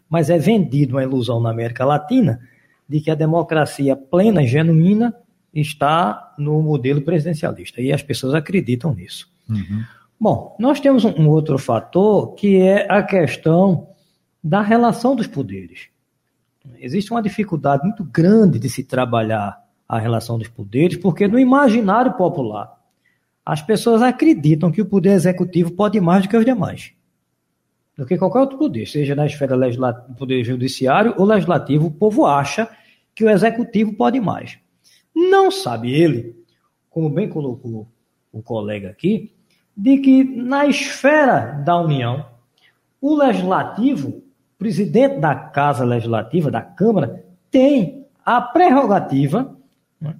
D: mas é vendido uma ilusão na América Latina de que a democracia plena e genuína está no modelo presidencialista, e as pessoas acreditam nisso. Uhum. Bom, nós temos um outro fator que é a questão da relação dos poderes. Existe uma dificuldade muito grande de se trabalhar a relação dos poderes, porque no imaginário popular, as pessoas acreditam que o poder executivo pode mais do que os demais. Do que qualquer outro poder, seja na esfera legislativa, poder judiciário ou legislativo, o povo acha que o executivo pode mais. Não sabe ele, como bem colocou o colega aqui, de que na esfera da União, o legislativo presidente da Casa Legislativa, da Câmara, tem a prerrogativa né,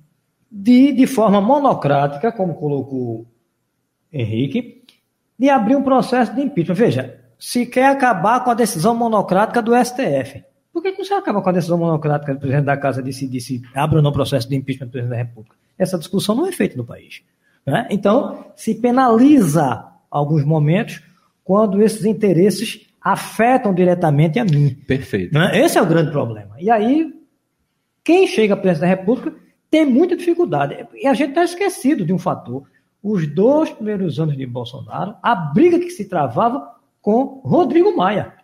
D: de, de forma monocrática, como colocou Henrique, de abrir um processo de impeachment. Veja, se quer acabar com a decisão monocrática do STF. Por que não se acaba com a decisão monocrática do presidente da Casa decidir se abre ou não processo de impeachment do presidente da República? Essa discussão não é feita no país. Né? Então, se penaliza alguns momentos quando esses interesses afetam diretamente a mim.
E: Perfeito.
D: Né? Esse é o grande problema. E aí, quem chega à presidência da República tem muita dificuldade. E a gente está esquecido de um fator. Os dois primeiros anos de Bolsonaro, a briga que se travava com Rodrigo Maia.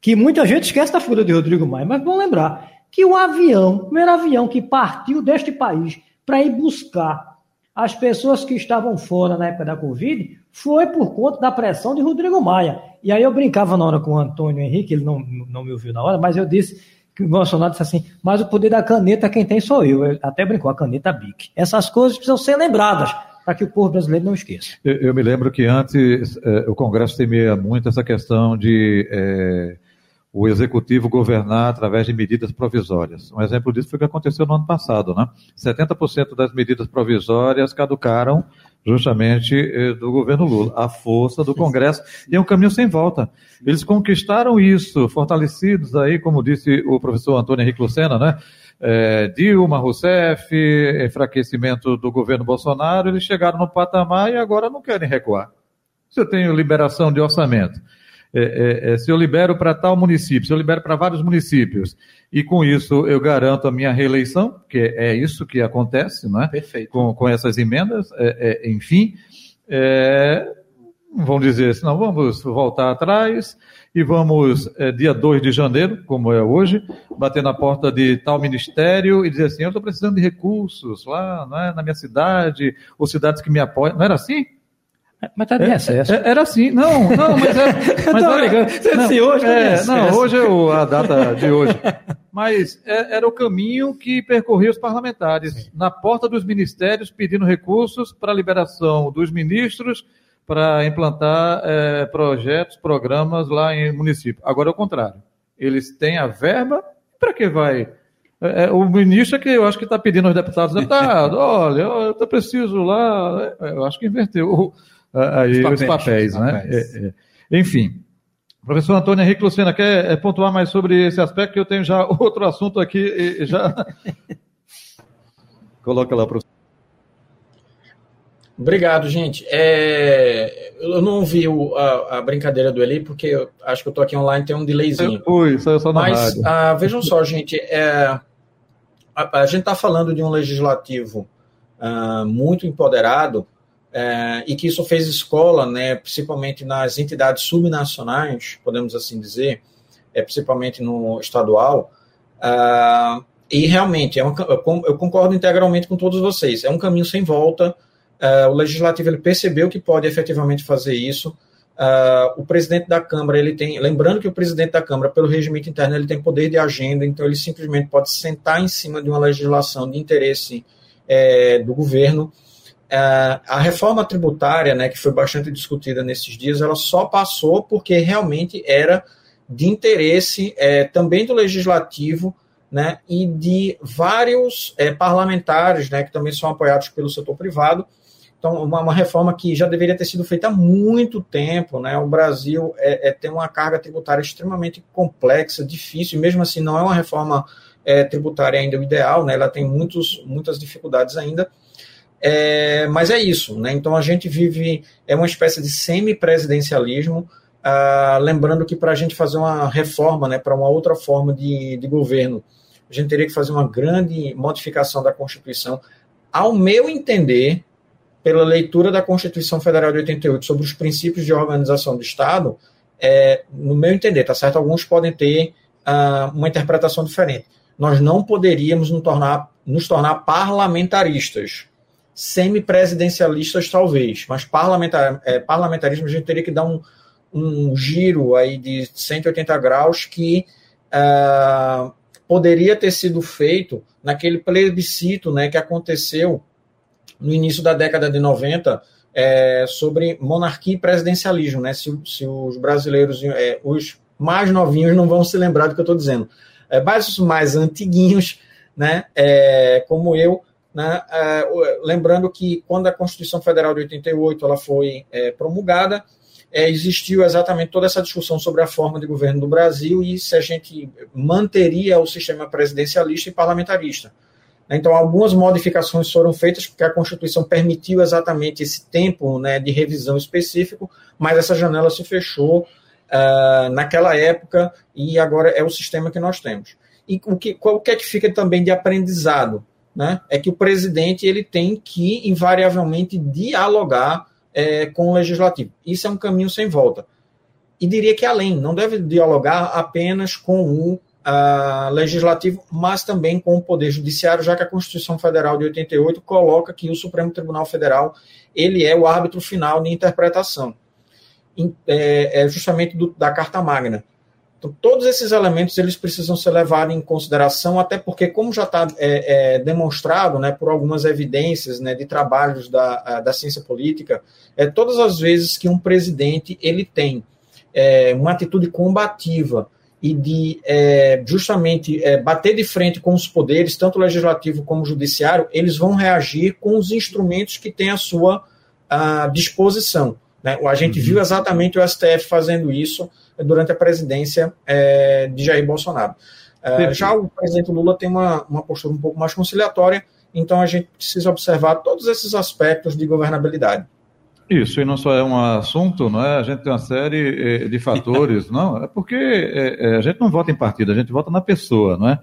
D: Que muita gente esquece da figura de Rodrigo Maia, mas vamos lembrar que o avião, o primeiro avião que partiu deste país para ir buscar as pessoas que estavam fora na época da Covid foi por conta da pressão de Rodrigo Maia. E aí eu brincava na hora com o Antônio Henrique, ele não, não me ouviu na hora, mas eu disse que o Bolsonaro disse assim, mas o poder da caneta quem tem sou eu. eu até brincou, a caneta BIC. Essas coisas precisam ser lembradas para que o povo brasileiro não esqueça.
C: Eu, eu me lembro que antes eh, o Congresso temia muito essa questão de eh, o executivo governar através de medidas provisórias. Um exemplo disso foi o que aconteceu no ano passado, né? 70% das medidas provisórias caducaram justamente eh, do governo Lula, a força do Congresso, e é um caminho sem volta. Eles conquistaram isso, fortalecidos aí, como disse o professor Antônio Henrique Lucena, né? É, Dilma Rousseff, enfraquecimento do governo Bolsonaro, eles chegaram no patamar e agora não querem recuar. Você tem liberação de orçamento. É, é, é, se eu libero para tal município, se eu libero para vários municípios, e com isso eu garanto a minha reeleição, porque é isso que acontece, não é?
E: Perfeito.
C: Com, com essas emendas, é, é, enfim, vão dizer assim, não, vamos voltar atrás e vamos, dia 2 de janeiro, como é hoje, bater na porta de tal ministério e dizer assim, eu estou precisando de recursos lá, não é, na minha cidade, ou cidades que me apoiam. Não era assim?
D: Mas tá de recesso.
C: É, era assim, não, não, mas é. Mas
D: era, não, se hoje
C: é, não, hoje é o, a data de hoje. Mas é, era o caminho que percorria os parlamentares, Sim. na porta dos ministérios, pedindo recursos para a liberação dos ministros para implantar é, projetos, programas lá em município. Agora é o contrário. Eles têm a verba, para que vai? É, é, o ministro é que eu acho que está pedindo aos deputados, deputado, olha, eu, eu preciso lá, eu acho que inverteu aí os papéis, os papéis né? papéis. É, é. Enfim. Professor Antônio Henrique Lucena, quer é, pontuar mais sobre esse aspecto, que eu tenho já outro assunto aqui e já. Coloca lá, professor.
F: Obrigado, gente. É, eu não vi o, a, a, brincadeira do Eli, porque eu acho que eu estou aqui online, tem um delayzinho.
C: Ui, só, só na
F: Mas ah, vejam só, gente, é, a, a, gente está falando de um legislativo ah, muito empoderado, é, e que isso fez escola, né, principalmente nas entidades subnacionais, podemos assim dizer, é, principalmente no estadual, uh, e realmente, é eu concordo integralmente com todos vocês, é um caminho sem volta, uh, o Legislativo ele percebeu que pode efetivamente fazer isso, uh, o presidente da Câmara, ele tem, lembrando que o presidente da Câmara, pelo regime interno, ele tem poder de agenda, então ele simplesmente pode sentar em cima de uma legislação de interesse é, do governo, a reforma tributária, né, que foi bastante discutida nesses dias, ela só passou porque realmente era de interesse é, também do legislativo né, e de vários é, parlamentares né, que também são apoiados pelo setor privado. Então, uma, uma, reforma que já deveria ter sido feita há muito tempo. Né? O Brasil é, é tem uma carga tributária extremamente complexa, difícil, e mesmo assim não é uma reforma é, tributária ainda o ideal, né? ela tem muitos, muitas dificuldades ainda. É, mas é isso, né? Então a gente vive é uma espécie de semi-presidencialismo. Ah, lembrando que para a gente fazer uma reforma, né, para uma outra forma de, de governo, a gente teria que fazer uma grande modificação da Constituição. Ao meu entender, pela leitura da Constituição Federal de 88 sobre os princípios de organização do Estado, é, no meu entender, tá certo? Alguns podem ter ah, uma interpretação diferente. Nós não poderíamos nos tornar, nos tornar parlamentaristas semipresidencialistas talvez, mas parlamentar, é, parlamentarismo a gente teria que dar um, um giro aí de 180 graus que uh, poderia ter sido feito naquele plebiscito né, que aconteceu no início da década de 90 é, sobre monarquia e presidencialismo, né, se, se os brasileiros, é, os mais novinhos não vão se lembrar do que eu estou dizendo. É, mas os mais antiguinhos, né, é, como eu, né, é, lembrando que quando a Constituição Federal de 88 ela foi é, promulgada, é, existiu exatamente toda essa discussão sobre a forma de governo do Brasil e se a gente manteria o sistema presidencialista e parlamentarista. Então, algumas modificações foram feitas porque a Constituição permitiu exatamente esse tempo né, de revisão específico, mas essa janela se fechou uh, naquela época e agora é o sistema que nós temos. E o que, o que é que fica também de aprendizado? Né? É que o presidente ele tem que, invariavelmente, dialogar é, com o legislativo. Isso é um caminho sem volta. E diria que além, não deve dialogar apenas com o uh, legislativo, mas também com o Poder Judiciário, já que a Constituição Federal de 88 coloca que o Supremo Tribunal Federal ele é o árbitro final de interpretação, é, é justamente do, da Carta Magna. Então, todos esses elementos eles precisam ser levados em consideração, até porque, como já está é, é, demonstrado né, por algumas evidências né, de trabalhos da, da ciência política, é, todas as vezes que um presidente ele tem é, uma atitude combativa e de é, justamente é, bater de frente com os poderes, tanto legislativo como judiciário, eles vão reagir com os instrumentos que têm à sua à disposição. Né? A gente uhum. viu exatamente o STF fazendo isso durante a presidência é, de Jair Bolsonaro. É, já o presidente Lula tem uma, uma postura um pouco mais conciliatória, então a gente precisa observar todos esses aspectos de governabilidade.
C: Isso, e não só é um assunto, não é? A gente tem uma série eh, de fatores, não? É porque é, a gente não vota em partido, a gente vota na pessoa, não é?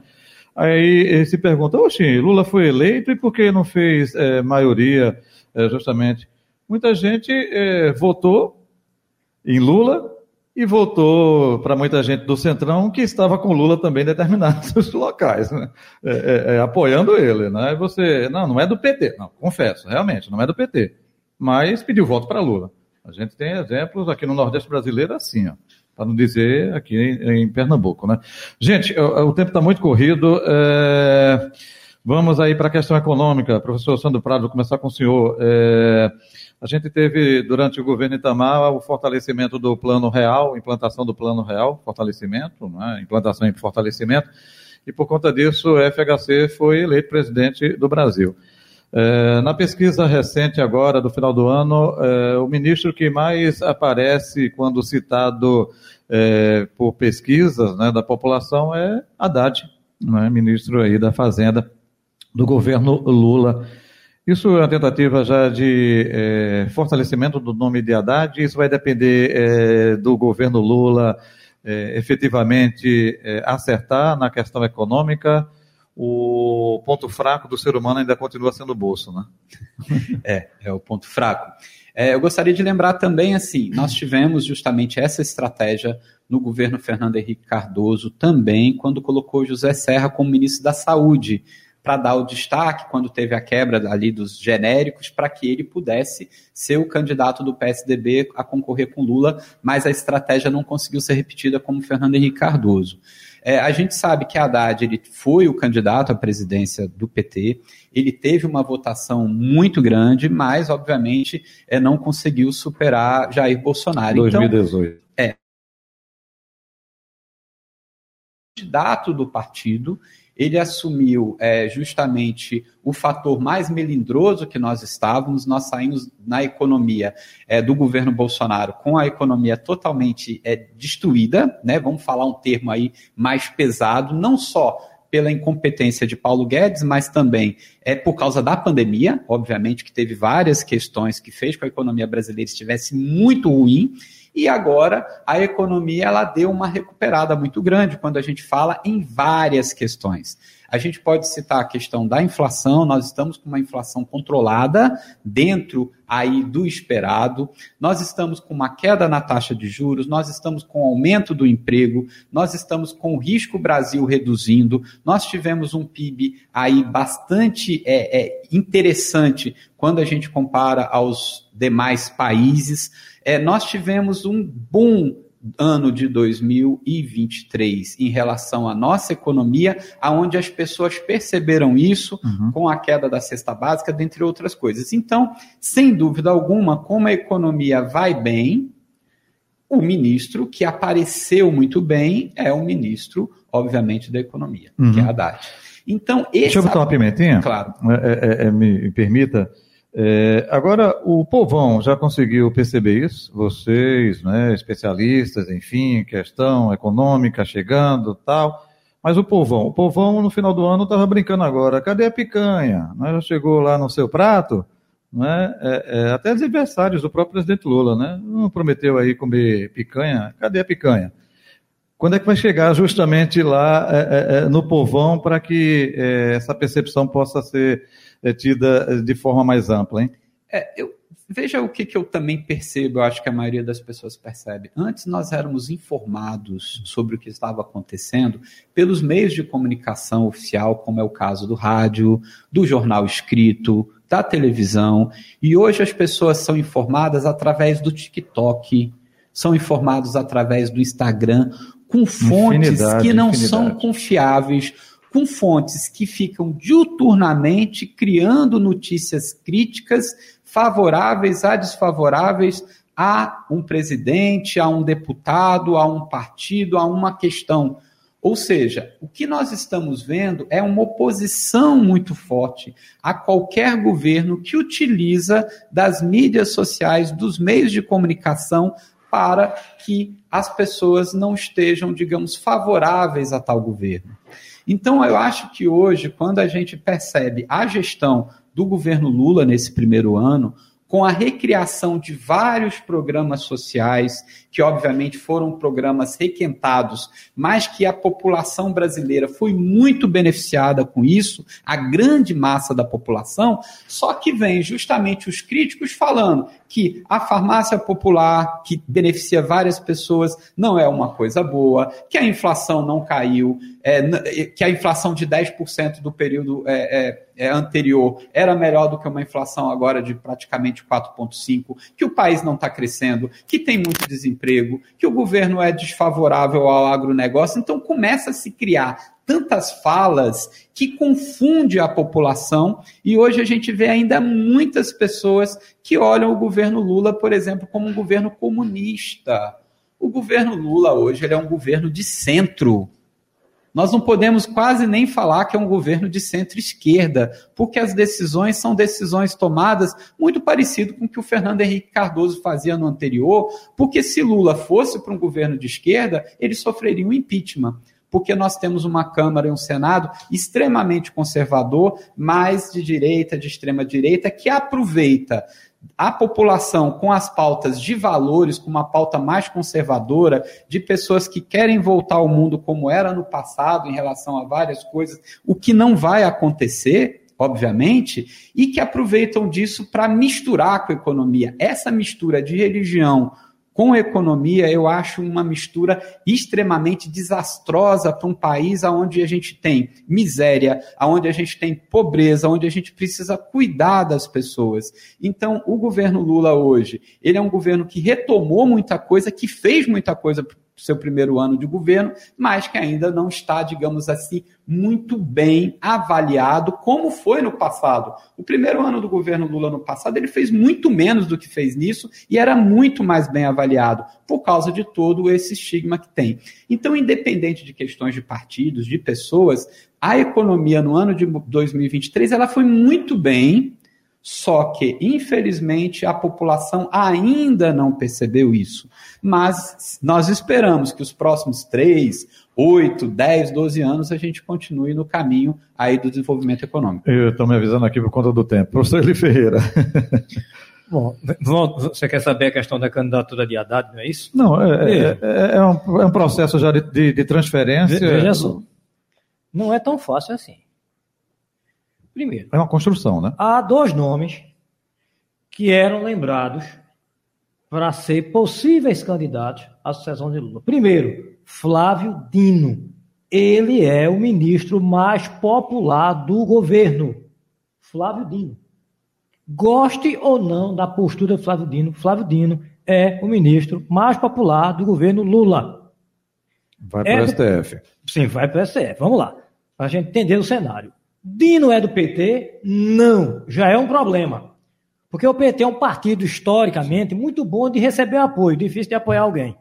C: Aí se pergunta, oxe, Lula foi eleito e por que não fez é, maioria, é, justamente? Muita gente votou em Lula e votou para muita gente do Centrão que estava com Lula também em determinados locais, né? apoiando ele, né? Você, não, não é do PT, não, confesso, realmente, não é do PT mas pediu voto para Lula. A gente tem exemplos aqui no Nordeste brasileiro assim, para não dizer aqui em, em, Pernambuco, né? Gente, o, o tempo está muito corrido. É... Vamos aí para a questão econômica. Professor Sandro Prado, vou começar com o senhor. É... A gente teve, durante o governo Itamar, o fortalecimento do plano real, implantação do plano real, fortalecimento, né? implantação e fortalecimento, e por conta disso o FHC foi eleito presidente do Brasil. É, na pesquisa recente agora, do final do ano, é, o ministro que mais aparece quando citado é, por pesquisas né, da população é Haddad, né, ministro aí da Fazenda do governo Lula. Isso é uma tentativa já de é, fortalecimento do nome de Haddad, isso vai depender é, do governo Lula é, efetivamente acertar na questão econômica, o ponto fraco do ser humano ainda continua sendo o bolso, né?
E: é, é o ponto fraco. É, eu gostaria de lembrar também, assim, nós tivemos justamente essa estratégia no governo Fernando Henrique Cardoso também, quando colocou José Serra como ministro da Saúde, para dar o destaque quando teve a quebra ali dos genéricos, para que ele pudesse ser o candidato do PSDB a concorrer com Lula, mas a estratégia não conseguiu ser repetida como Fernando Henrique Cardoso. É, a gente sabe que Haddad ele foi o candidato à presidência do PT, ele teve uma votação muito grande, mas, obviamente, é, não conseguiu superar Jair Bolsonaro.
C: 2018. Então,
E: é. Candidato do partido, ele assumiu é, justamente o fator mais melindroso que nós estávamos. Nós saímos na economia é, do governo Bolsonaro com a economia totalmente é, destruída, né? Vamos falar um termo aí mais pesado, não só pela incompetência de Paulo Guedes, mas também é por causa da pandemia, obviamente que teve várias questões que fez com que a economia brasileira estivesse muito ruim e agora a economia ela deu uma recuperada muito grande quando a gente fala em várias questões. A gente pode citar a questão da inflação, nós estamos com uma inflação controlada dentro aí do esperado. Nós estamos com uma queda na taxa de juros, nós estamos com aumento do emprego, nós estamos com o risco Brasil reduzindo, nós tivemos um PIB aí bastante é, é, interessante quando a gente compara aos demais países. É, nós tivemos um boom ano de 2023 em relação à nossa economia, aonde as pessoas perceberam isso uhum. com a queda da cesta básica, dentre outras coisas. Então, sem dúvida alguma, como a economia vai bem, O ministro que apareceu muito bem é o ministro, obviamente, da Economia, uhum. que é Haddad. Então,
C: esse. Deixa eu botar uma pimentinha?
E: Claro.
C: É, é, é, me permita. É, agora, o povão já conseguiu perceber isso? Vocês, né, especialistas, enfim, questão econômica chegando tal. Mas o povão, o povão no final do ano estava brincando agora, cadê a picanha? Né? Já chegou lá no seu prato? Né? É, é, até os adversários do próprio presidente Lula, né? Não prometeu aí comer picanha? Cadê a picanha? Quando é que vai chegar justamente lá é, é, é no povão para que é, essa percepção possa ser tida de forma mais ampla, hein?
E: eu, veja o que, que eu também percebo, eu acho que a maioria das pessoas percebe. Antes nós éramos informados sobre o que estava acontecendo pelos meios de comunicação oficial, como é o caso do rádio, do jornal escrito, da televisão, e hoje as pessoas são informadas através do TikTok, são informados através do Instagram, com fontes infinidade, que não infinidade. são confiáveis, com fontes que ficam diuturnamente criando notícias críticas, favoráveis a desfavoráveis a um presidente, a um deputado, a um partido, a uma questão. Ou seja, o que nós estamos vendo é uma oposição muito forte a qualquer governo que utiliza das mídias sociais, dos meios de comunicação para que as pessoas não estejam, digamos, favoráveis a tal governo. Então, eu acho que hoje, quando a gente percebe a gestão do governo Lula nesse primeiro ano, com a recriação de vários programas sociais, que obviamente foram programas requentados, mas que a população brasileira foi muito beneficiada com isso, a grande massa da população, só que vem justamente os críticos falando que a farmácia popular, que beneficia várias pessoas, não é uma coisa boa, que a inflação não caiu, é, que a inflação de 10% do período é, é, é, anterior era melhor do que uma inflação agora de praticamente 4,5%, que o país não está crescendo, que tem muito desemprego, que o governo é desfavorável ao agronegócio. Então começa a se criar tantas falas que confunde a população e hoje a gente vê ainda muitas pessoas que olham o governo Lula, por exemplo, como um governo comunista. O governo Lula hoje é um governo de centro. Nós não podemos quase nem falar que é um governo de centro-esquerda, porque as decisões são decisões tomadas muito parecido com o que o Fernando Henrique Cardoso fazia no anterior, porque se Lula fosse para um governo de esquerda, ele sofreria um impeachment porque nós temos uma Câmara e um Senado extremamente conservador, mais de direita, de extrema direita, que aproveita a população com as pautas de valores, com uma pauta mais conservadora, de pessoas que querem voltar ao mundo como era no passado em relação a várias coisas, o que não vai acontecer, obviamente, e que aproveitam disso para misturar com a economia. Essa mistura de religião com economia, eu acho uma mistura extremamente desastrosa para um país onde a gente tem miséria, onde a gente tem pobreza, onde a gente precisa cuidar das pessoas. Então, o governo Lula hoje, ele é um governo que retomou muita coisa, que fez muita coisa seu primeiro ano de governo, mas que ainda não está, digamos assim, muito bem avaliado, como foi no passado. O primeiro ano do governo Lula no passado, ele fez muito menos do que fez nisso e era muito mais bem avaliado, por causa de todo esse estigma que tem. Então, independente de questões de partidos, de pessoas, a economia no ano de 2023 ela foi muito bem, só que, infelizmente, a população ainda não percebeu isso. Mas nós esperamos que os próximos 3, 8, 10, 12 anos a gente continue no caminho aí do desenvolvimento econômico.
C: Eu estou me avisando aqui por conta do tempo. Professor Eli Ferreira.
D: Bom, você quer saber a questão da candidatura de Haddad, não é isso?
C: Não, é, é, é, é um, é um, processo já de, de, de transferência.
D: Veja só, não é tão fácil assim. Primeiro.
C: É uma construção, né?
D: Há dois nomes que eram lembrados para ser possíveis candidatos à sucessão de Lula. Primeiro, Flávio Dino. Ele é o ministro mais popular do governo. Flávio Dino. Goste ou não da postura de Flávio Dino, Flávio Dino é o ministro mais popular do governo Lula.
C: Vai para o é STF.
D: Do... Sim, vai para o STF. Vamos lá. Para a gente entender o cenário. Dino é do PT? Não, já é um problema. Porque o PT é um partido historicamente muito bom de receber apoio, difícil de apoiar alguém.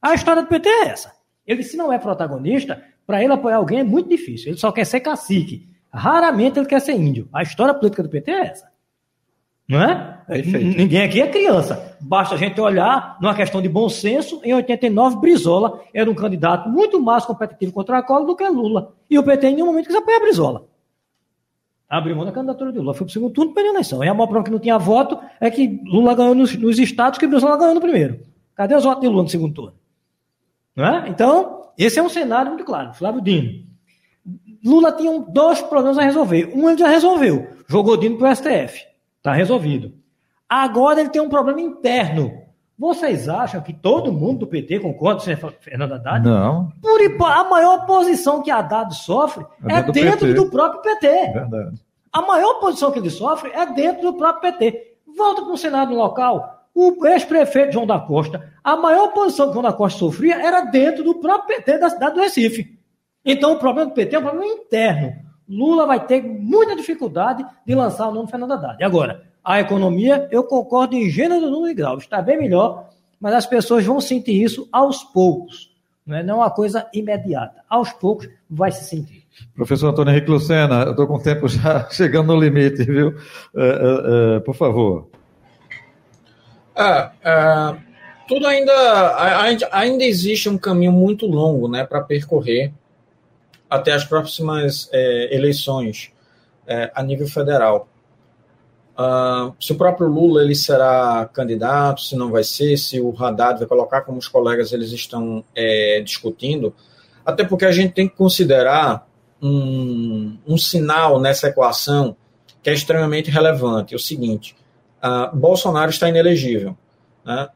D: A história do PT é essa. Ele, se não é protagonista, para ele apoiar alguém é muito difícil. Ele só quer ser cacique. Raramente ele quer ser índio. A história política do PT é essa. Não é? Perfeito. Ninguém aqui é criança. Basta a gente olhar numa questão de bom senso. Em 89, Brizola era um candidato muito mais competitivo contra a Collor do que Lula. E o PT em nenhum momento quis apoiar Brizola. Abriu mão da candidatura de Lula. Foi para o segundo turno perdeu a eleição. E a maior prova que não tinha voto é que Lula ganhou nos, nos estados que Brizola ganhou no primeiro. Cadê os votos de Lula no segundo turno? Não é? Então, esse é um cenário muito claro. Flávio Dino. Lula tinha dois problemas a resolver. Um ele já resolveu. Jogou Dino para o STF. Está resolvido. Agora ele tem um problema interno. Vocês acham que todo mundo do PT concorda com o Fernando Haddad?
C: Não.
D: Por, a maior posição que Haddad sofre é, é dentro PT. do próprio PT.
C: Verdade.
D: A maior posição que ele sofre é dentro do próprio PT. Volta para o Senado local. O ex-prefeito João da Costa, a maior posição que João da Costa sofria era dentro do próprio PT da cidade do Recife. Então o problema do PT é um problema interno. Lula vai ter muita dificuldade de lançar o nome Fernando Haddad. Agora, a economia, eu concordo em gênero, número e grau, está bem melhor, mas as pessoas vão sentir isso aos poucos. Não é não uma coisa imediata. Aos poucos vai se sentir.
C: Professor Antônio Henrique Lucena, eu estou com o tempo já chegando no limite, viu? Uh, uh, uh, por favor.
F: Ah, ah, tudo ainda, ainda existe um caminho muito longo né, para percorrer até as próximas é, eleições é, a nível federal. Uh, se o próprio Lula ele será candidato, se não vai ser, se o Haddad vai colocar como os colegas eles estão é, discutindo, até porque a gente tem que considerar um, um sinal nessa equação que é extremamente relevante. É o seguinte: uh, Bolsonaro está inelegível. Né?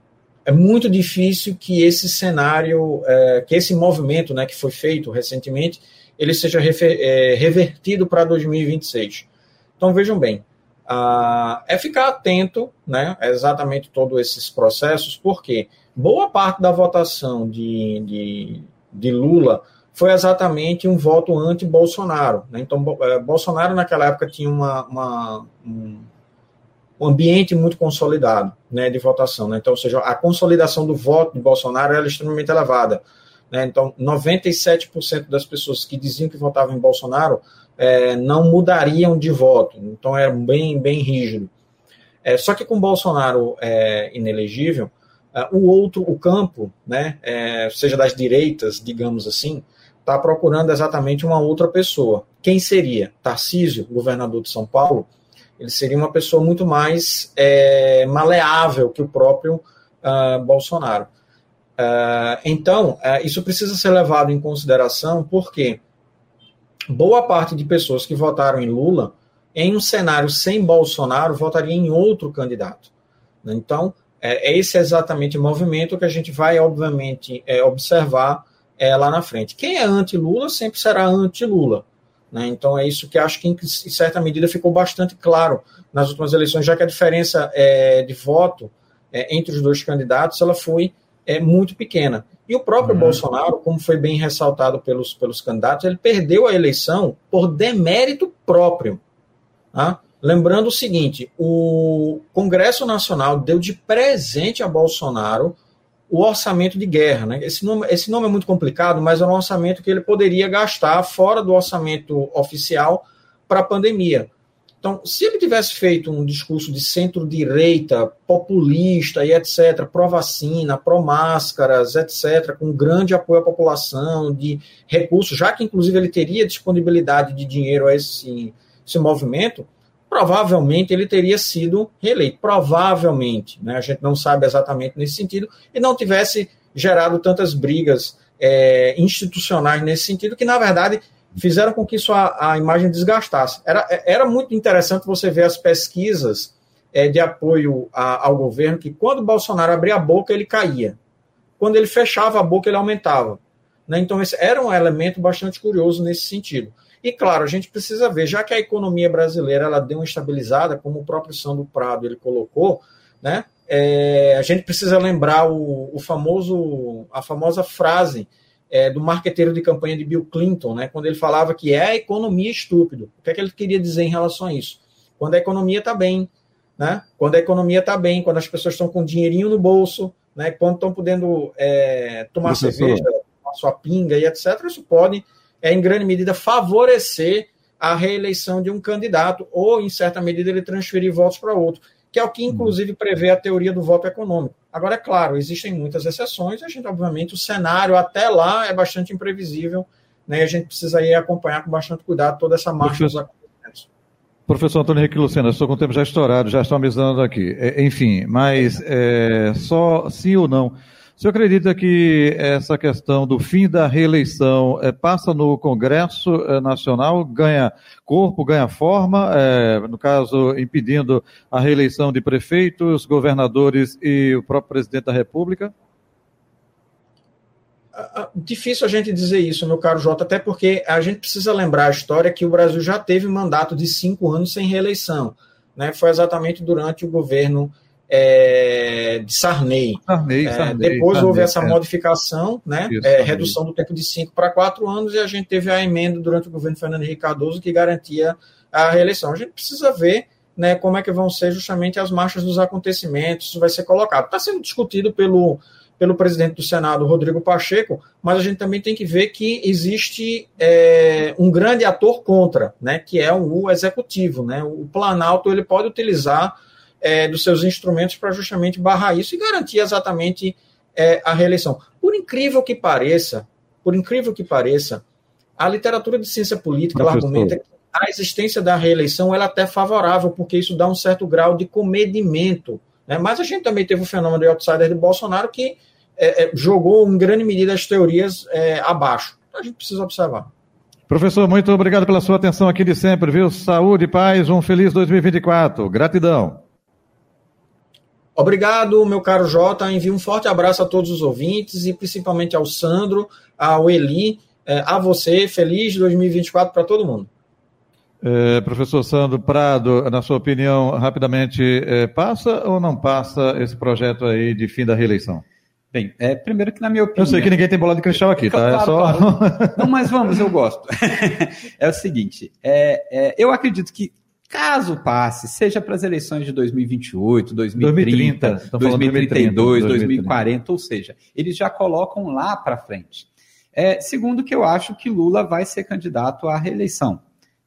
F: É muito difícil que esse cenário, é, que esse movimento né, que foi feito recentemente, ele seja refer, é, revertido para 2026. Então vejam bem, uh, é ficar atento né, a exatamente todos esses processos, porque boa parte da votação de, de, de Lula foi exatamente um voto anti-Bolsonaro. Né? Então, é, Bolsonaro naquela época tinha uma, uma um, um ambiente muito consolidado né, de votação. Né? Então, ou seja, a consolidação do voto de Bolsonaro era extremamente elevada. Né? Então, 97% das pessoas que diziam que votavam em Bolsonaro é, não mudariam de voto. Então, era bem, bem rígido. É, só que com Bolsonaro é, inelegível, é, o outro, o campo, né, é, seja das direitas, digamos assim, está procurando exatamente uma outra pessoa. Quem seria? Tarcísio, governador de São Paulo, ele seria uma pessoa muito mais é, maleável que o próprio uh, Bolsonaro. Uh, então, uh, isso precisa ser levado em consideração porque boa parte de pessoas que votaram em Lula, em um cenário sem Bolsonaro, votaria em outro candidato. Então, é, é esse exatamente o movimento que a gente vai, obviamente, é, observar é, lá na frente. Quem é anti-Lula sempre será anti-Lula. Né? Então é isso que acho que, em certa medida, ficou bastante claro nas últimas eleições, já que a diferença é, de voto é, entre os dois candidatos ela foi é, muito pequena. E o próprio uhum. Bolsonaro, como foi bem ressaltado pelos, pelos candidatos, ele perdeu a eleição por demérito próprio. Tá? Lembrando o seguinte: o Congresso Nacional deu de presente a Bolsonaro o orçamento de guerra. Né? Esse, nome, esse nome é muito complicado, mas é um orçamento que ele poderia gastar fora do orçamento oficial para a pandemia. Então, se ele tivesse feito um discurso de centro-direita, populista e etc., pró-vacina, pró-máscaras, etc., com grande apoio à população, de recursos, já que inclusive ele teria disponibilidade de dinheiro a esse, esse movimento, provavelmente ele teria sido reeleito. Provavelmente, né? a gente não sabe exatamente nesse sentido, e não tivesse gerado tantas brigas é, institucionais nesse sentido, que na verdade fizeram com que sua a imagem desgastasse. Era, era muito interessante você ver as pesquisas é, de apoio a, ao governo, que quando Bolsonaro abria a boca, ele caía. Quando ele fechava a boca, ele aumentava. Né? Então, esse era um elemento bastante curioso nesse sentido. E claro, a gente precisa ver, já que a economia brasileira ela deu uma estabilizada, como o próprio Sandro Prado ele colocou, né? É, a gente precisa lembrar o, o, famoso, a famosa frase é, do marqueteiro de campanha de Bill Clinton, né? Quando ele falava que é a economia estúpido. O que é que ele queria dizer em relação a isso? Quando a economia está bem, né? Quando a economia está bem, quando as pessoas estão com dinheirinho no bolso, né, quando estão podendo é, tomar Professor. cerveja, tomar sua pinga e etc., isso pode, é, em grande medida, favorecer a reeleição de um candidato, ou, em certa medida, ele transferir votos para outro, que é o que, uhum. inclusive, prevê a teoria do voto econômico. Agora, é claro, existem muitas exceções, a gente, obviamente, o cenário até lá é bastante imprevisível, né, a gente precisa aí acompanhar com bastante cuidado toda essa marcha dos acontecimentos.
C: Professor Antônio Henrique Lucena, estou com o tempo já estourado, já estou avisando aqui. É, enfim, mas é, só sim ou não. Senhor acredita que essa questão do fim da reeleição é, passa no Congresso é, Nacional, ganha corpo, ganha forma, é, no caso, impedindo a reeleição de prefeitos, governadores e o próprio presidente da República?
F: Difícil a gente dizer isso, meu caro Jota, até porque a gente precisa lembrar a história que o Brasil já teve mandato de cinco anos sem reeleição. Né? Foi exatamente durante o governo é, de Sarney.
C: Sarney,
F: é,
C: Sarney
F: depois
C: Sarney,
F: houve essa é. modificação, né? Isso, é, redução do tempo de cinco para quatro anos, e a gente teve a emenda durante o governo Fernando Henrique Cardoso que garantia a reeleição. A gente precisa ver né, como é que vão ser justamente as marchas dos acontecimentos, isso vai ser colocado. Está sendo discutido pelo pelo presidente do Senado, Rodrigo Pacheco, mas a gente também tem que ver que existe é, um grande ator contra, né, que é o executivo. Né? O Planalto ele pode utilizar é, dos seus instrumentos para justamente barrar isso e garantir exatamente é, a reeleição. Por incrível que pareça, por incrível que pareça, a literatura de ciência política argumenta que a existência da reeleição ela é até favorável, porque isso dá um certo grau de comedimento né? Mas a gente também teve o fenômeno do outsider de Bolsonaro que é, é, jogou em grande medida as teorias é, abaixo. Então a gente precisa observar.
C: Professor, muito obrigado pela sua atenção aqui de sempre, viu? Saúde, paz, um feliz 2024. Gratidão.
F: Obrigado, meu caro Jota. Envio um forte abraço a todos os ouvintes e principalmente ao Sandro, ao Eli, é, a você. Feliz 2024 para todo mundo.
C: É, professor Sandro Prado, na sua opinião, rapidamente, é, passa ou não passa esse projeto aí de fim da reeleição?
E: Bem, é, primeiro que na minha opinião...
C: Eu sei que ninguém tem bola de cristal aqui, tá?
E: Claro, é só... Claro. Não, mas vamos, eu gosto. é o seguinte, é, é, eu acredito que caso passe, seja para as eleições de 2028, 2030, 2030 2032, 2030, 2040, ou seja, eles já colocam lá para frente. É, segundo que eu acho que Lula vai ser candidato à reeleição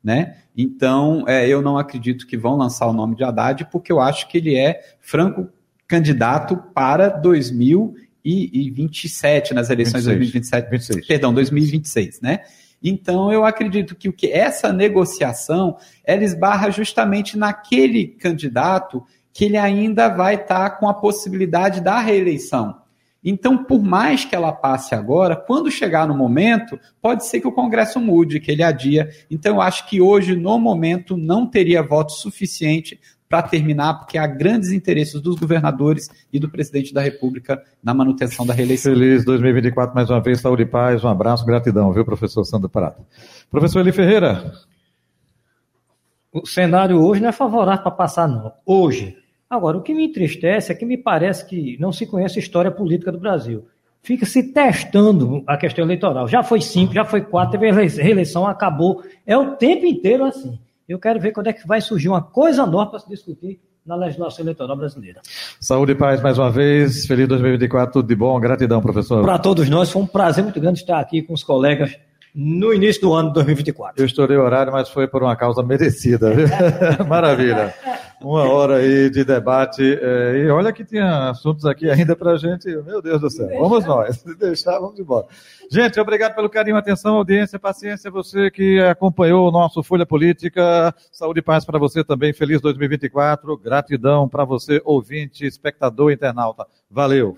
E: né? Então, é, eu não acredito que vão lançar o nome de Haddad, porque eu acho que ele é franco candidato para 2027, nas eleições de 2027, 26. perdão, 2026, né? Então, eu acredito que o que essa negociação, ela esbarra justamente naquele candidato que ele ainda vai estar com a possibilidade da reeleição. Então, por mais que ela passe agora, quando chegar no momento, pode ser que o Congresso mude, que ele adia. Então, eu acho que hoje, no momento, não teria voto suficiente para terminar, porque há grandes interesses dos governadores e do presidente da República na manutenção da reeleição.
C: Feliz 2024 mais uma vez, saúde e paz, um abraço, gratidão, viu, professor Sandro Prata. Professor Eli Ferreira.
D: O cenário hoje não é favorável para passar, não. Hoje, Agora, o que me entristece é que me parece que não se conhece a história política do Brasil. Fica se testando a questão eleitoral. Já foi cinco, já foi quatro, teve a reeleição, acabou. É o tempo inteiro assim. Eu quero ver quando é que vai surgir uma coisa nova para se discutir na legislação eleitoral brasileira.
C: Saúde e paz mais uma vez. Feliz 2024, tudo de bom. Gratidão, professor.
D: Para todos nós, foi um prazer muito grande estar aqui com os colegas no início do ano de 2024.
C: Eu estourei o horário, mas foi por uma causa merecida. Maravilha. Uma hora aí de debate. É, e olha que tinha assuntos aqui ainda para gente. Meu Deus do céu. Vamos nós. Se deixar, vamos embora. Gente, obrigado pelo carinho, atenção, audiência, paciência. Você que acompanhou o nosso Folha Política. Saúde e paz para você também. Feliz 2024. Gratidão para você, ouvinte, espectador, internauta. Valeu.